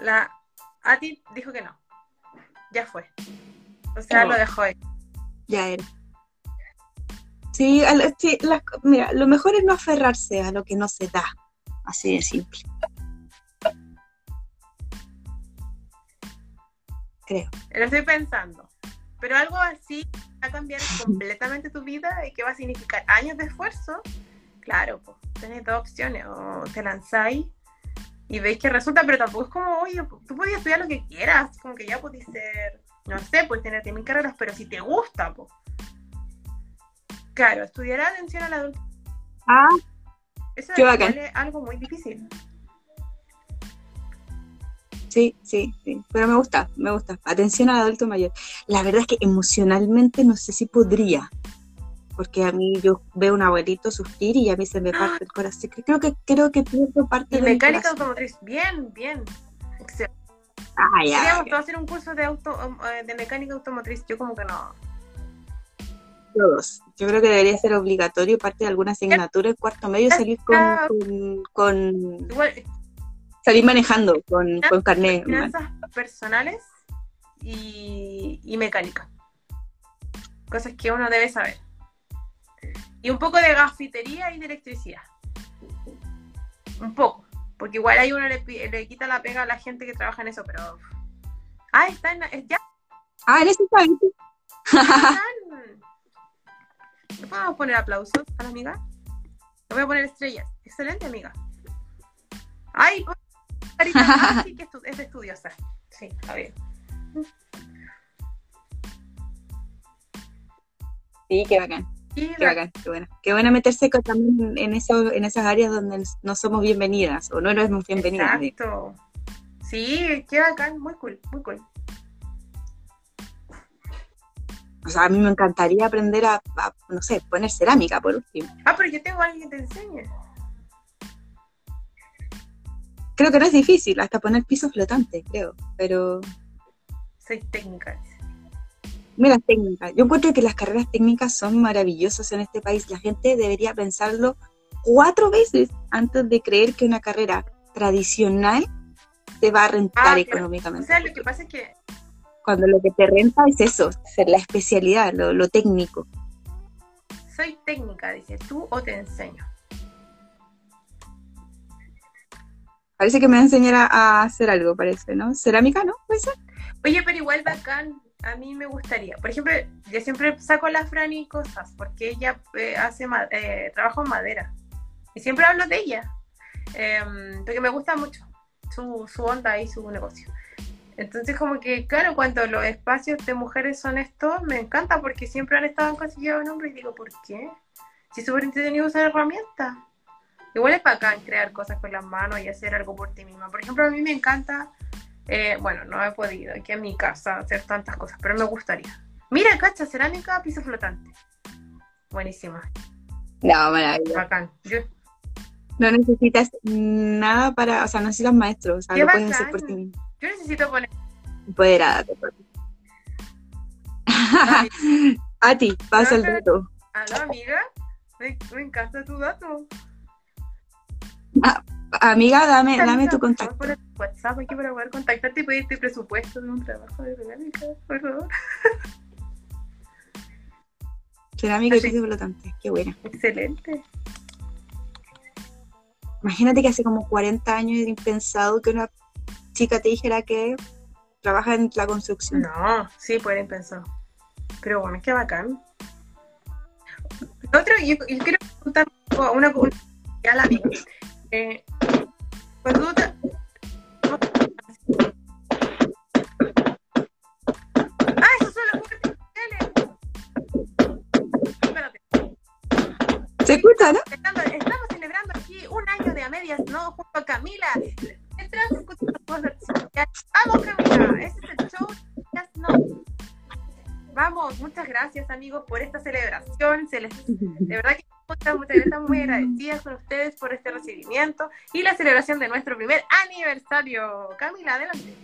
La Ati dijo que no. Ya fue. O sea, lo dejó ahí. Ya era. Sí, al- sí, las- mira, lo mejor es no aferrarse a lo que no se da. Así de simple. Creo. Lo estoy pensando. Pero algo así va a cambiar completamente tu vida y que va a significar años de esfuerzo. Claro, pues tenés dos opciones. O te lanzáis y veis que resulta, pero tampoco es como, oye, tú podías estudiar lo que quieras. Como que ya podías ser, no sé, puedes tener mil carreras, pero si te gusta, pues. Claro, estudiar atención al adulto. Ah, Eso es algo muy difícil. sí, sí, sí. Pero me gusta, me gusta. Atención al adulto mayor. La verdad es que emocionalmente no sé si podría. Porque a mí yo veo a un abuelito sufrir y a mí se me parte el corazón. Creo que, creo que pierdo parte Y del mecánica corazón. automotriz, bien, bien. Ah, ya. Queríamos todos hacer un curso de, auto, eh, de mecánica automotriz. Yo como que no. Todos. Yo creo que debería ser obligatorio parte de alguna asignatura en cuarto medio salir con, con, con- Igual, salir manejando con, con carnet. man. finanzas personales y, y mecánica. Cosas que uno debe saber. Y un poco de gafitería y de electricidad. Un poco. Porque igual ahí uno le, le quita la pega a la gente que trabaja en eso, pero... Ah, está en... es- Ya Ah, en ese país. ¿Le podemos poner aplausos a la amiga? Le voy a poner estrellas. Excelente, amiga. Ay, pon- carita, sí que es estudiosa. Sí, está bien. Sí, qué bacán, Qué bacán, qué bueno. Qué bueno meterse con- también en, eso, en esas áreas donde no somos bienvenidas o no éramos bienvenidas. Exacto. Sí, qué bacán, muy cool, muy cool. O sea, a mí me encantaría aprender a, a, no sé, poner cerámica por último. Ah, pero yo tengo a alguien que te enseñe. Creo que no es difícil, hasta poner pisos flotantes, creo. Pero Soy técnica. Mira, técnicas. Yo encuentro que las carreras técnicas son maravillosas en este país. La gente debería pensarlo cuatro veces antes de creer que una carrera tradicional te va a rentar Ah, claro. O económicamente. sea, lo que pasa es que Cuando lo que te renta es eso, ser la especialidad, lo, lo técnico. soy técnica, dice, tú o te enseño. Parece que me va a enseñar a, a hacer algo, parece, ¿no? Cerámica, ¿no? ¿Puede ser? Oye, pero igual bacán, a mí me gustaría. Por ejemplo, yo siempre saco a la Franny cosas, porque ella eh, hace eh, trabajo en madera. Y siempre hablo de ella, em, porque me gusta mucho su, su onda y su negocio. Entonces, como que, claro, cuando los espacios de mujeres son estos, me encanta, porque siempre han estado en consiguiendo un hombre y digo, ¿por qué? Si es súper entretenido usar herramientas. Igual es bacán crear cosas con las manos y hacer algo por ti misma. Por ejemplo, a mí me encanta eh, bueno, no he podido aquí en mi casa hacer tantas cosas, pero me gustaría. Mira, cacha, cerámica, piso flotante. Buenísima, No, maravilloso. bacán. Yo, No necesitas nada para, o sea, no necesitas maestros, o sea, Qué lo puedes hacer por ti mismo. yo necesito poner. Empoderada. te. A ti, pasa el dato. Aló, amiga. Me, me encanta tu dato. Amiga, dame, dame tu contacto. poner WhatsApp aquí para poder contactarte y pedirte presupuesto de un trabajo de cerámica, por favor. Cerámica y Así. piso flotante. Qué buena. Excelente. Imagínate que hace como 40 años era impensado que una chica te dijera que trabaja en la construcción. No, sí, pueden pensar. Pero bueno, qué bacán. Lo Otro, yo, yo quiero preguntar una, una, a la amiga. Eh, cuando tú te- ¡Ah, esos son los juguetes! Espérate. ¿Se escucha, no? Estamos, estamos celebrando aquí un año de a medias, ¿no? Junto a Camila. Detrás escucha los juegos artificiales. Vamos, Camila. Ese es el show. No. Vamos, muchas gracias, amigos, por esta celebración. Se les- de verdad que muchas, muchas gracias, muy agradecidas con ustedes por este recibimiento y la celebración de nuestro primer aniversario. Camila, adelante.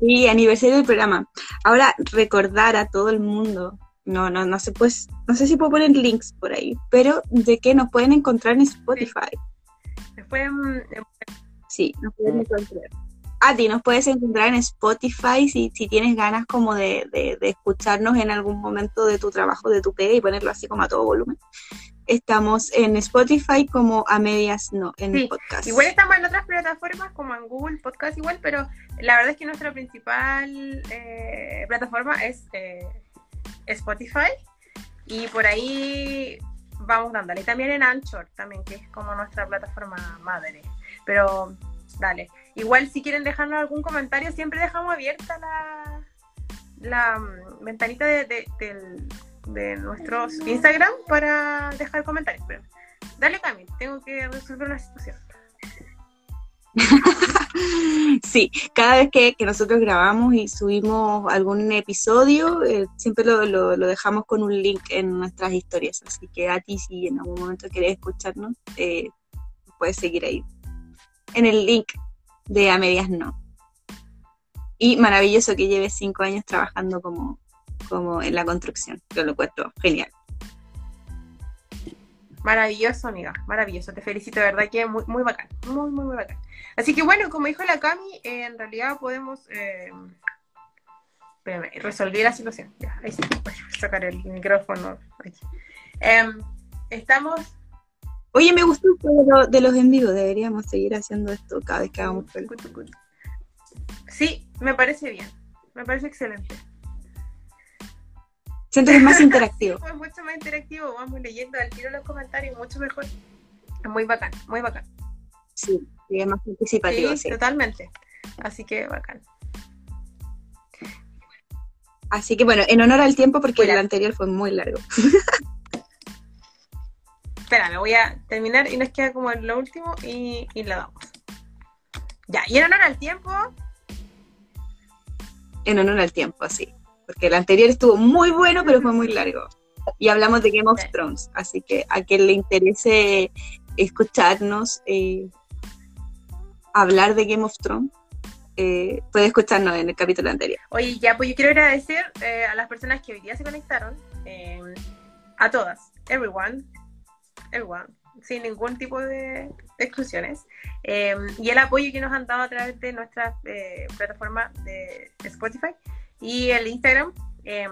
Sí, aniversario del programa. Ahora, recordar a todo el mundo, no, no, no sé, pues, no sé si puedo poner links por ahí, pero de que nos pueden encontrar en Spotify. Después, mm, Sí, nos pueden encontrar. A ti nos puedes encontrar en Spotify si, si tienes ganas como de, de- de escucharnos en algún momento de tu trabajo, de tu pega y ponerlo así como a todo volumen. Estamos en Spotify como a medias no, en Sí, podcast. Igual estamos en otras plataformas como en Google Podcast igual, pero la verdad es que nuestra principal eh, plataforma es eh, Spotify y por ahí vamos dándole. Y también en Anchor, también que es como nuestra plataforma madre. Pero dale. Igual si quieren dejarnos algún comentario, siempre dejamos abierta la, la mm, ventanita de, de, nuestros Instagram para dejar comentarios. Pero dale, Cami, tengo que resolver una situación. Sí, cada vez que, que nosotros grabamos y subimos algún episodio, eh, siempre lo, lo- lo dejamos con un link en nuestras historias. Así que a ti, si en algún momento querés escucharnos, eh, puedes seguir ahí. En el link de A Medias No. Y maravilloso que lleves cinco años trabajando como, como en la construcción. Yo lo encuentro genial. Maravilloso, amiga, maravilloso. Te felicito, de verdad que muy, muy bacán, muy, muy, muy bacán. Así que bueno, como dijo la Cami, eh, en realidad podemos... Eh... Espérame, resolví la situación. Ya, ahí sí, voy sacar el micrófono. Em, estamos... Oye, me gustó lo- de los en vivo. Deberíamos seguir haciendo esto cada vez que hagamos. Sí, me parece bien, me parece excelente. Siento que es más interactivo. Sí, pues mucho más interactivo, vamos leyendo al tiro los comentarios, mucho mejor. Es muy bacán, muy bacán. Sí, es más participativo, Sí, sí. totalmente. Así que bacán. Así que bueno, en honor al tiempo, porque el anterior fue muy largo. Espera, me voy a terminar y nos queda como lo último y, y la damos. Ya, y en honor al tiempo, En honor al tiempo, sí. Porque el anterior estuvo muy bueno, pero fue muy largo. Y hablamos de Game of Sí. Thrones. Así que a quien le interese escucharnos eh, hablar de Game of Thrones, eh, puede escucharnos en el capítulo anterior. oye, ya, pues yo quiero agradecer eh, a las personas que hoy día se conectaron, eh, a todas, everyone, everyone, sin ningún tipo de exclusiones, eh, y el apoyo que nos han dado a través de nuestra eh, plataforma de Spotify y el Instagram. Eh,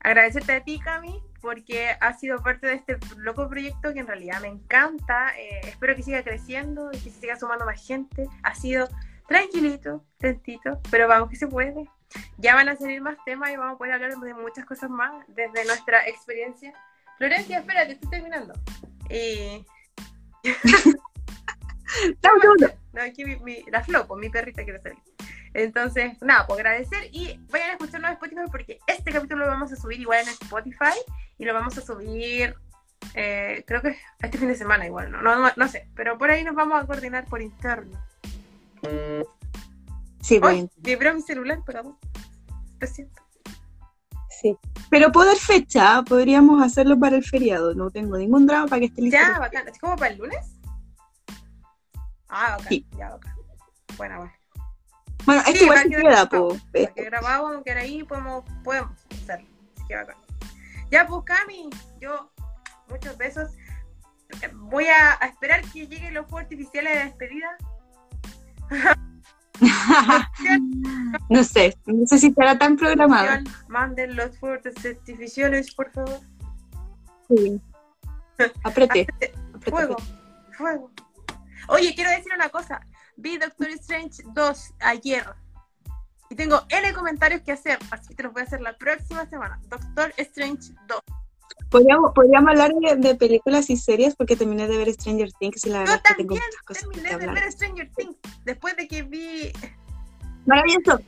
agradecerte a ti, Cami, porque has sido parte de este loco proyecto que en realidad me encanta. Eh, espero que siga creciendo y que se siga sumando más gente. Ha sido tranquilito, lentito, pero vamos que se puede. Ya van a salir más temas y vamos a poder hablar de muchas cosas más desde nuestra experiencia. Florencia, espérate, estoy terminando. Y... No, aquí mi, mi- la flopo, mi perrita quiere salir. Entonces, nada, pues agradecer y vayan a escucharnos en Spotify porque este capítulo lo vamos a subir igual en Spotify y lo vamos a subir, eh, creo que este fin de semana igual, no, no, no, no sé, pero por ahí nos vamos a coordinar por interno. Sí, pues, vibró mi celular, perdón. Lo siento. Sí. Pero puedo dar fecha, podríamos hacerlo para el feriado. No tengo ningún drama para que esté listo. Ya, bacán. ¿Es como para el lunes? Ah, bacán. Sí. Ya, bacán. Bueno, bueno. Bueno, esto Sí, igual va a se queda, que grabado, vamos a quedar ahí, podemos, podemos hacerlo. Así que bacán. Ya, pues, Cami, yo, muchos besos. Voy a, a esperar que lleguen los fuegos artificiales de despedida. no sé, no sé si estará tan programado. Manden los fuertes certificaciones, por favor. Sí. Apreté. Fuego, fuego. Oye, quiero decir una cosa. Vi Doctor Strange 2 ayer. Y tengo N comentarios que hacer, así que te los voy a hacer la próxima semana. Doctor Strange 2. Podríamos, podríamos hablar de, de películas y series porque terminé de ver Stranger Things y la verdad Yo es que tengo muchas cosas terminé que de hablar. ver Stranger Things después de que vi Maravilloso.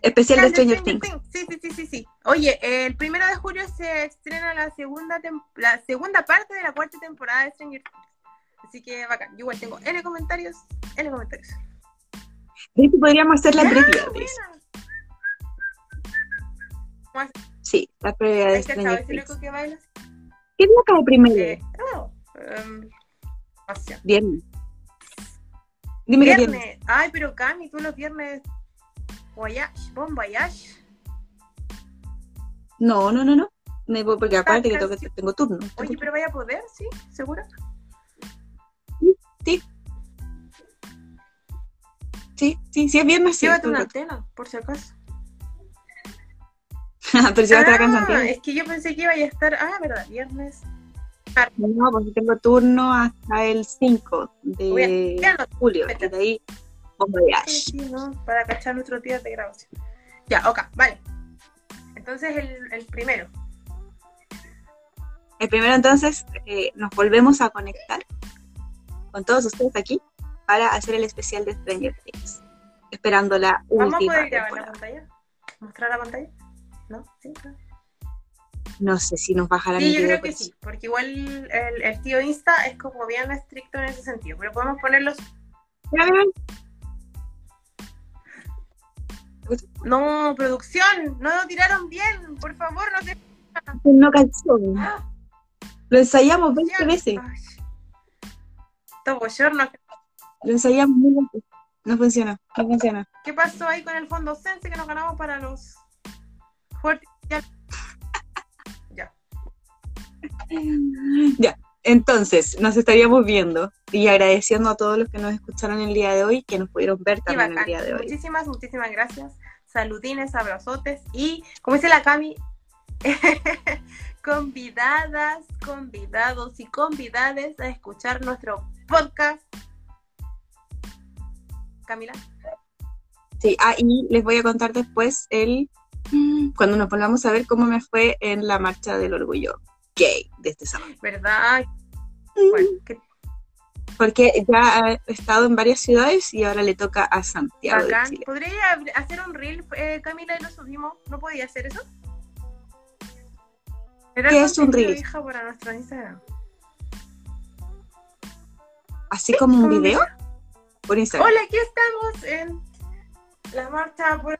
Especial de Stranger Things. Sí, sí, sí, sí, sí. Oye, el primero de julio se estrena la segunda tem- la segunda parte de la cuarta temporada de Stranger Things. Así que bacán. Yo igual tengo N comentarios, N comentarios. Hecho, podríamos hacer la Ah, previa de. Sí, la previa de ¿Hay que Stranger Things. loco que bailas? ¿Qué día cae primero? Eh, oh, sea, Viernes. Dime que viernes. viernes. Ay, pero Cami, tú los viernes. Voyage, bon voyage. No, no, no, no. Me voy porque aparte que tengo, tengo turno. Oye, pero vaya a poder, ¿sí? ¿Seguro? Sí, sí, sí, sí es viernes. Llévate una antena, por si acaso. Pero si va a estar acá en Ah, Santiago. es que yo pensé que iba a estar. Ah, verdad, viernes. No, porque tengo turno hasta el 5 Voy a- de julio. Y de ahí. Sí, sí, ¿no? Para cachar nuestros días de grabación. Ya, ok, vale. Entonces el, el primero. El primero entonces eh, nos volvemos a conectar con todos ustedes aquí para hacer el especial de Stranger Things. Esperando la ¿Vamos a última poder grabar la pantalla? ¿Mostrar la pantalla? ¿No? ¿Sí? No sé si nos bajarán Sí, el yo creo que sí, porque igual el, el tío Insta es como bien estricto en ese sentido, pero podemos ponerlos. No, producción, no lo tiraron bien, por favor, no se. No calzó. ¡Ah! Lo ensayamos 20 veces. Ay. Todo bochorno. Lo ensayamos mil veces. No funciona, no funciona. ¿Qué pasó ahí con el fondo Sense que nos ganamos para los fuertes? Ya. Ya. Ya, entonces nos estaríamos viendo y agradeciendo a todos los que nos escucharon el día de hoy, que nos pudieron ver también el día de hoy. Muchísimas, muchísimas gracias. Saludines, abrazotes y, como dice la Cami, convidadas, convidados y convidades a escuchar nuestro podcast. Camila. Sí, ah, y les voy a contar después el cuando nos volvamos a ver cómo me fue en la marcha del orgullo gay de este sábado. ¿Verdad? Bueno, que Porque ya he estado en varias ciudades y ahora le toca a Santiago de bacán. Chile. ¿Podría hacer un reel, eh, Camila, y lo subimos? ¿No podía hacer eso? Era ¿Qué es un reel? hija, para nuestro Instagram. Así como un video por Instagram. Hola, aquí estamos en la marcha por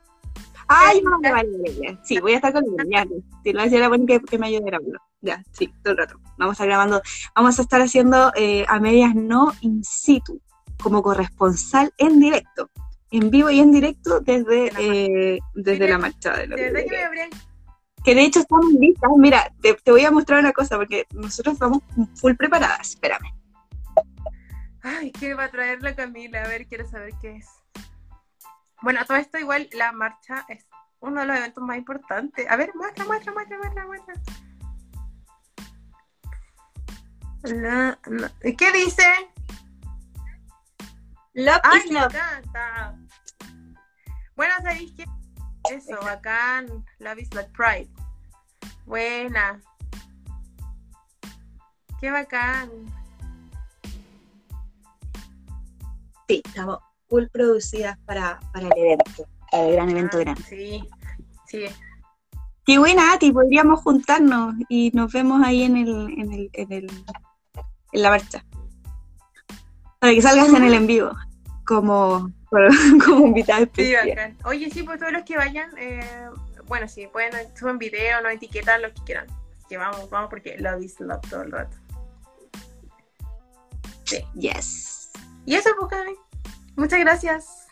Ay, no, vale, vale, ya. Sí, voy a estar con él, ya. Sí, lo decía la buena que, que me ayude a grabarlo. Ya, sí, todo el rato. Vamos a estar grabando, vamos a estar haciendo eh, a medias no in situ, como corresponsal en directo, en vivo y en directo desde, eh, desde la marcha de De los verdad que me Que de hecho estamos listas. Mira, te, te voy a mostrar una cosa, porque nosotros vamos full preparadas. Espérame. Ay, ¿qué va a traer la Camila? A ver, quiero saber qué es. Bueno, todo esto igual la marcha es uno de los eventos más importantes. A ver, muestra, muestra, muestra, muestra, muestra. La- la- ¿Qué dice? Love ¡Ay, is me love. encanta! Bueno, ¿sabéis qué? Eso, bacán. Love is like pride. Buena. Qué bacán. Sí, estamos full producidas para, para el evento, el gran evento Ah, grande. Sí, sí. Qué buena, Ati, podríamos juntarnos y nos vemos ahí en el, en el, en el, en la marcha. Para que salgas en el en vivo, como, como invitada Sí, especial. bacán. Oye, sí, pues todos los que vayan, eh, bueno, sí, pueden suben video, no etiquetan lo que quieran. Que vamos, vamos, porque love is love todo el rato. Yes. Y eso, pues. Muchas gracias.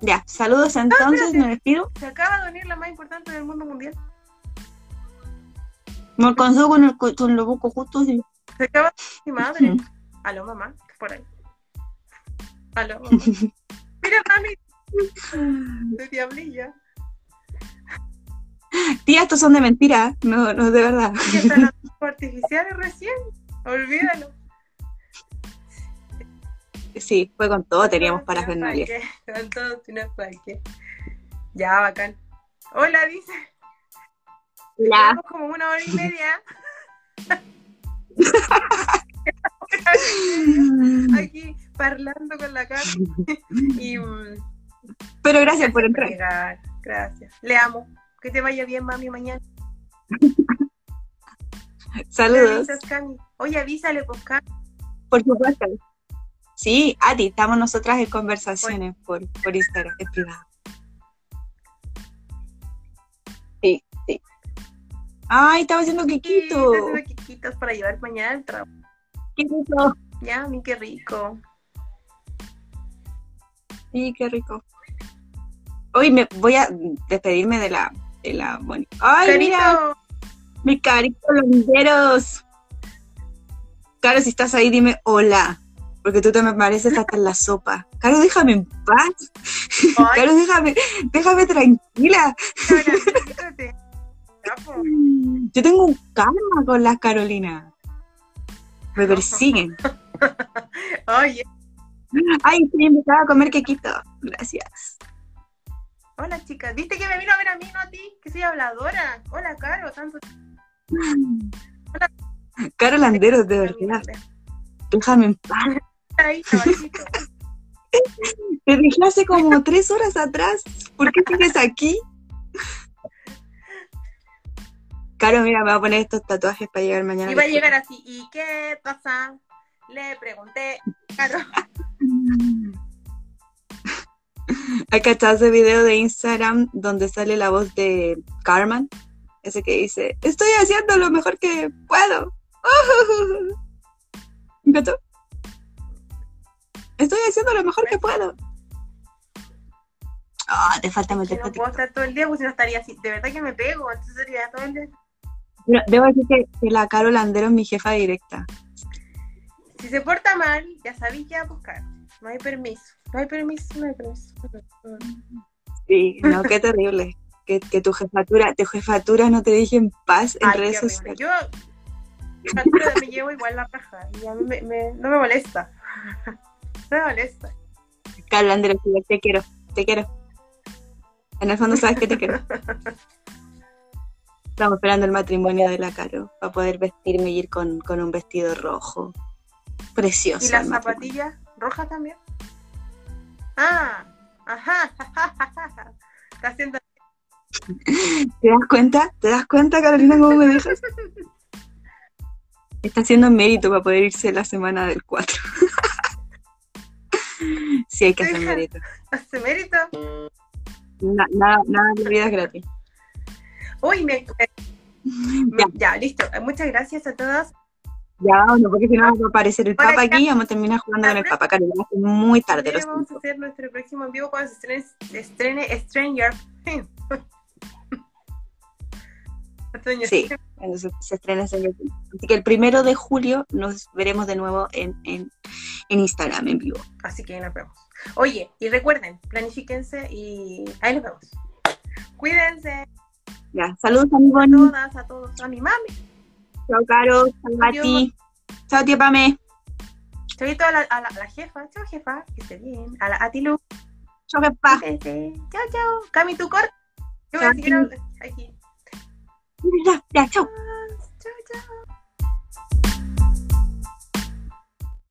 Ya, saludos entonces, me despido. Se acaba de unir la más importante del mundo mundial. Me alcanzó con, el, con los bocos justos y... Se acaba de mi madre. Aló, mamá, por ahí. Aló. Mira, mami. De diablilla. Tía, estos son de mentira, no, no de verdad. Que están artificiales recién. Olvídalo. Sí, fue con todo, teníamos para si no es parafernalia. qué. Con todo, si no es para qué. Ya, bacán. Hola, dice. La, Llevamos como una hora y media aquí parlando con la cara. Y mm, Pero gracias por por entrar. llegar. Gracias. Le amo. Que te vaya bien, mami, mañana. ¿Me Saludos. avisas? Oye, avísale, pues, Cami. Por supuesto. Sí, Ati, estamos nosotras en conversaciones por, por Instagram, en privado. Sí, sí. Ay, estaba haciendo Sí, quequito. te haciendo quiquitos para llevar mañana al trabajo. Qué rico. Ya, mi, qué rico. Sí, qué rico. Hoy me voy a despedirme de la, de la Moni. Ay, mira, Carito, mi carito longueros. Caro, si estás ahí, dime hola. Porque tú te me pareces hasta en la sopa. Caro, déjame en paz. Ay. Caro, déjame, déjame tranquila. Po. Yo tengo un karma con las Carolinas. Me persiguen. Oye, Ay, estoy invitada a comer quequito. Gracias. hola chicas. ¿Viste que me vino a ver a mí, no a ti? Que soy habladora. Hola, Caro. Tanto Caro Landeros, de verdad. Déjame en paz. Ahí, caballito. Te dejé hace como tres horas atrás. ¿Por qué sigues aquí? Caro, mira, me voy a poner estos tatuajes para llegar mañana. Iba a llegar así. ¿Y qué pasa? Le pregunté. Caro. ¿Hay cachado ese video de Instagram donde sale la voz de Carmen? Ese que dice, estoy haciendo lo mejor que puedo. ¿Me cachó? Estoy haciendo lo mejor que puedo. Ah, te falta Que meter no puedo estar todo el día, pues si no estaría así. De verdad que me pego. Entonces sería todo el día. Debo decir que, que la Caro Landero es mi jefa directa. Si se porta mal, ya sabéis que va a buscar. No hay permiso. No hay permiso, no hay permiso. Sí, no, qué terrible. Que, que tu jefatura, tu jefatura no te deje en paz en Ay, redes sociales. Yo factura me llevo igual la paja y a mí me, me- no me molesta. Me molesta. Sí, te quiero, te quiero. En el fondo sabes que te quiero. Estamos esperando el matrimonio de la Caro para poder vestirme y ir con, con un vestido rojo. Precioso. ¿Y las zapatillas rojas también? Ah, ajá. Está haciendo ¿Te das cuenta? ¿Te das cuenta, Carolina, cómo me dejas? Está haciendo mérito para poder irse la semana del 4. sí, hay que hacer mérito. hace mérito. Na- nada, nada de vida es gratis. Uy, me, me- Ya. ya, listo. Muchas gracias a todos. Ya, vámonos, porque si no va a aparecer el Papa ya. aquí y vamos a terminar jugando con el Papa. Es muy tarde, lo También vamos a hacer nuestro próximo en vivo cuando se estrene, estrene Stranger Things. Stranger Sí. Entonces se estrena ese día. Así que el primero de julio nos veremos de nuevo en, en, en Instagram en vivo. Así que nos vemos. Oye, y recuerden, planifíquense y ahí nos vemos. Cuídense Ya, saludos a mi a todas, a todos, a mi mami. Chao, Caro. Chao, a ti. Chao, tía Pame. Chavito a la, a la, a la jefa. Chao, jefa. Que esté bien. A, la, a ti, Lu. Chao, jefa. Chao, chao. Cami, tu corte. Yo voy a seguir. Aquí. Ya, ya, chao.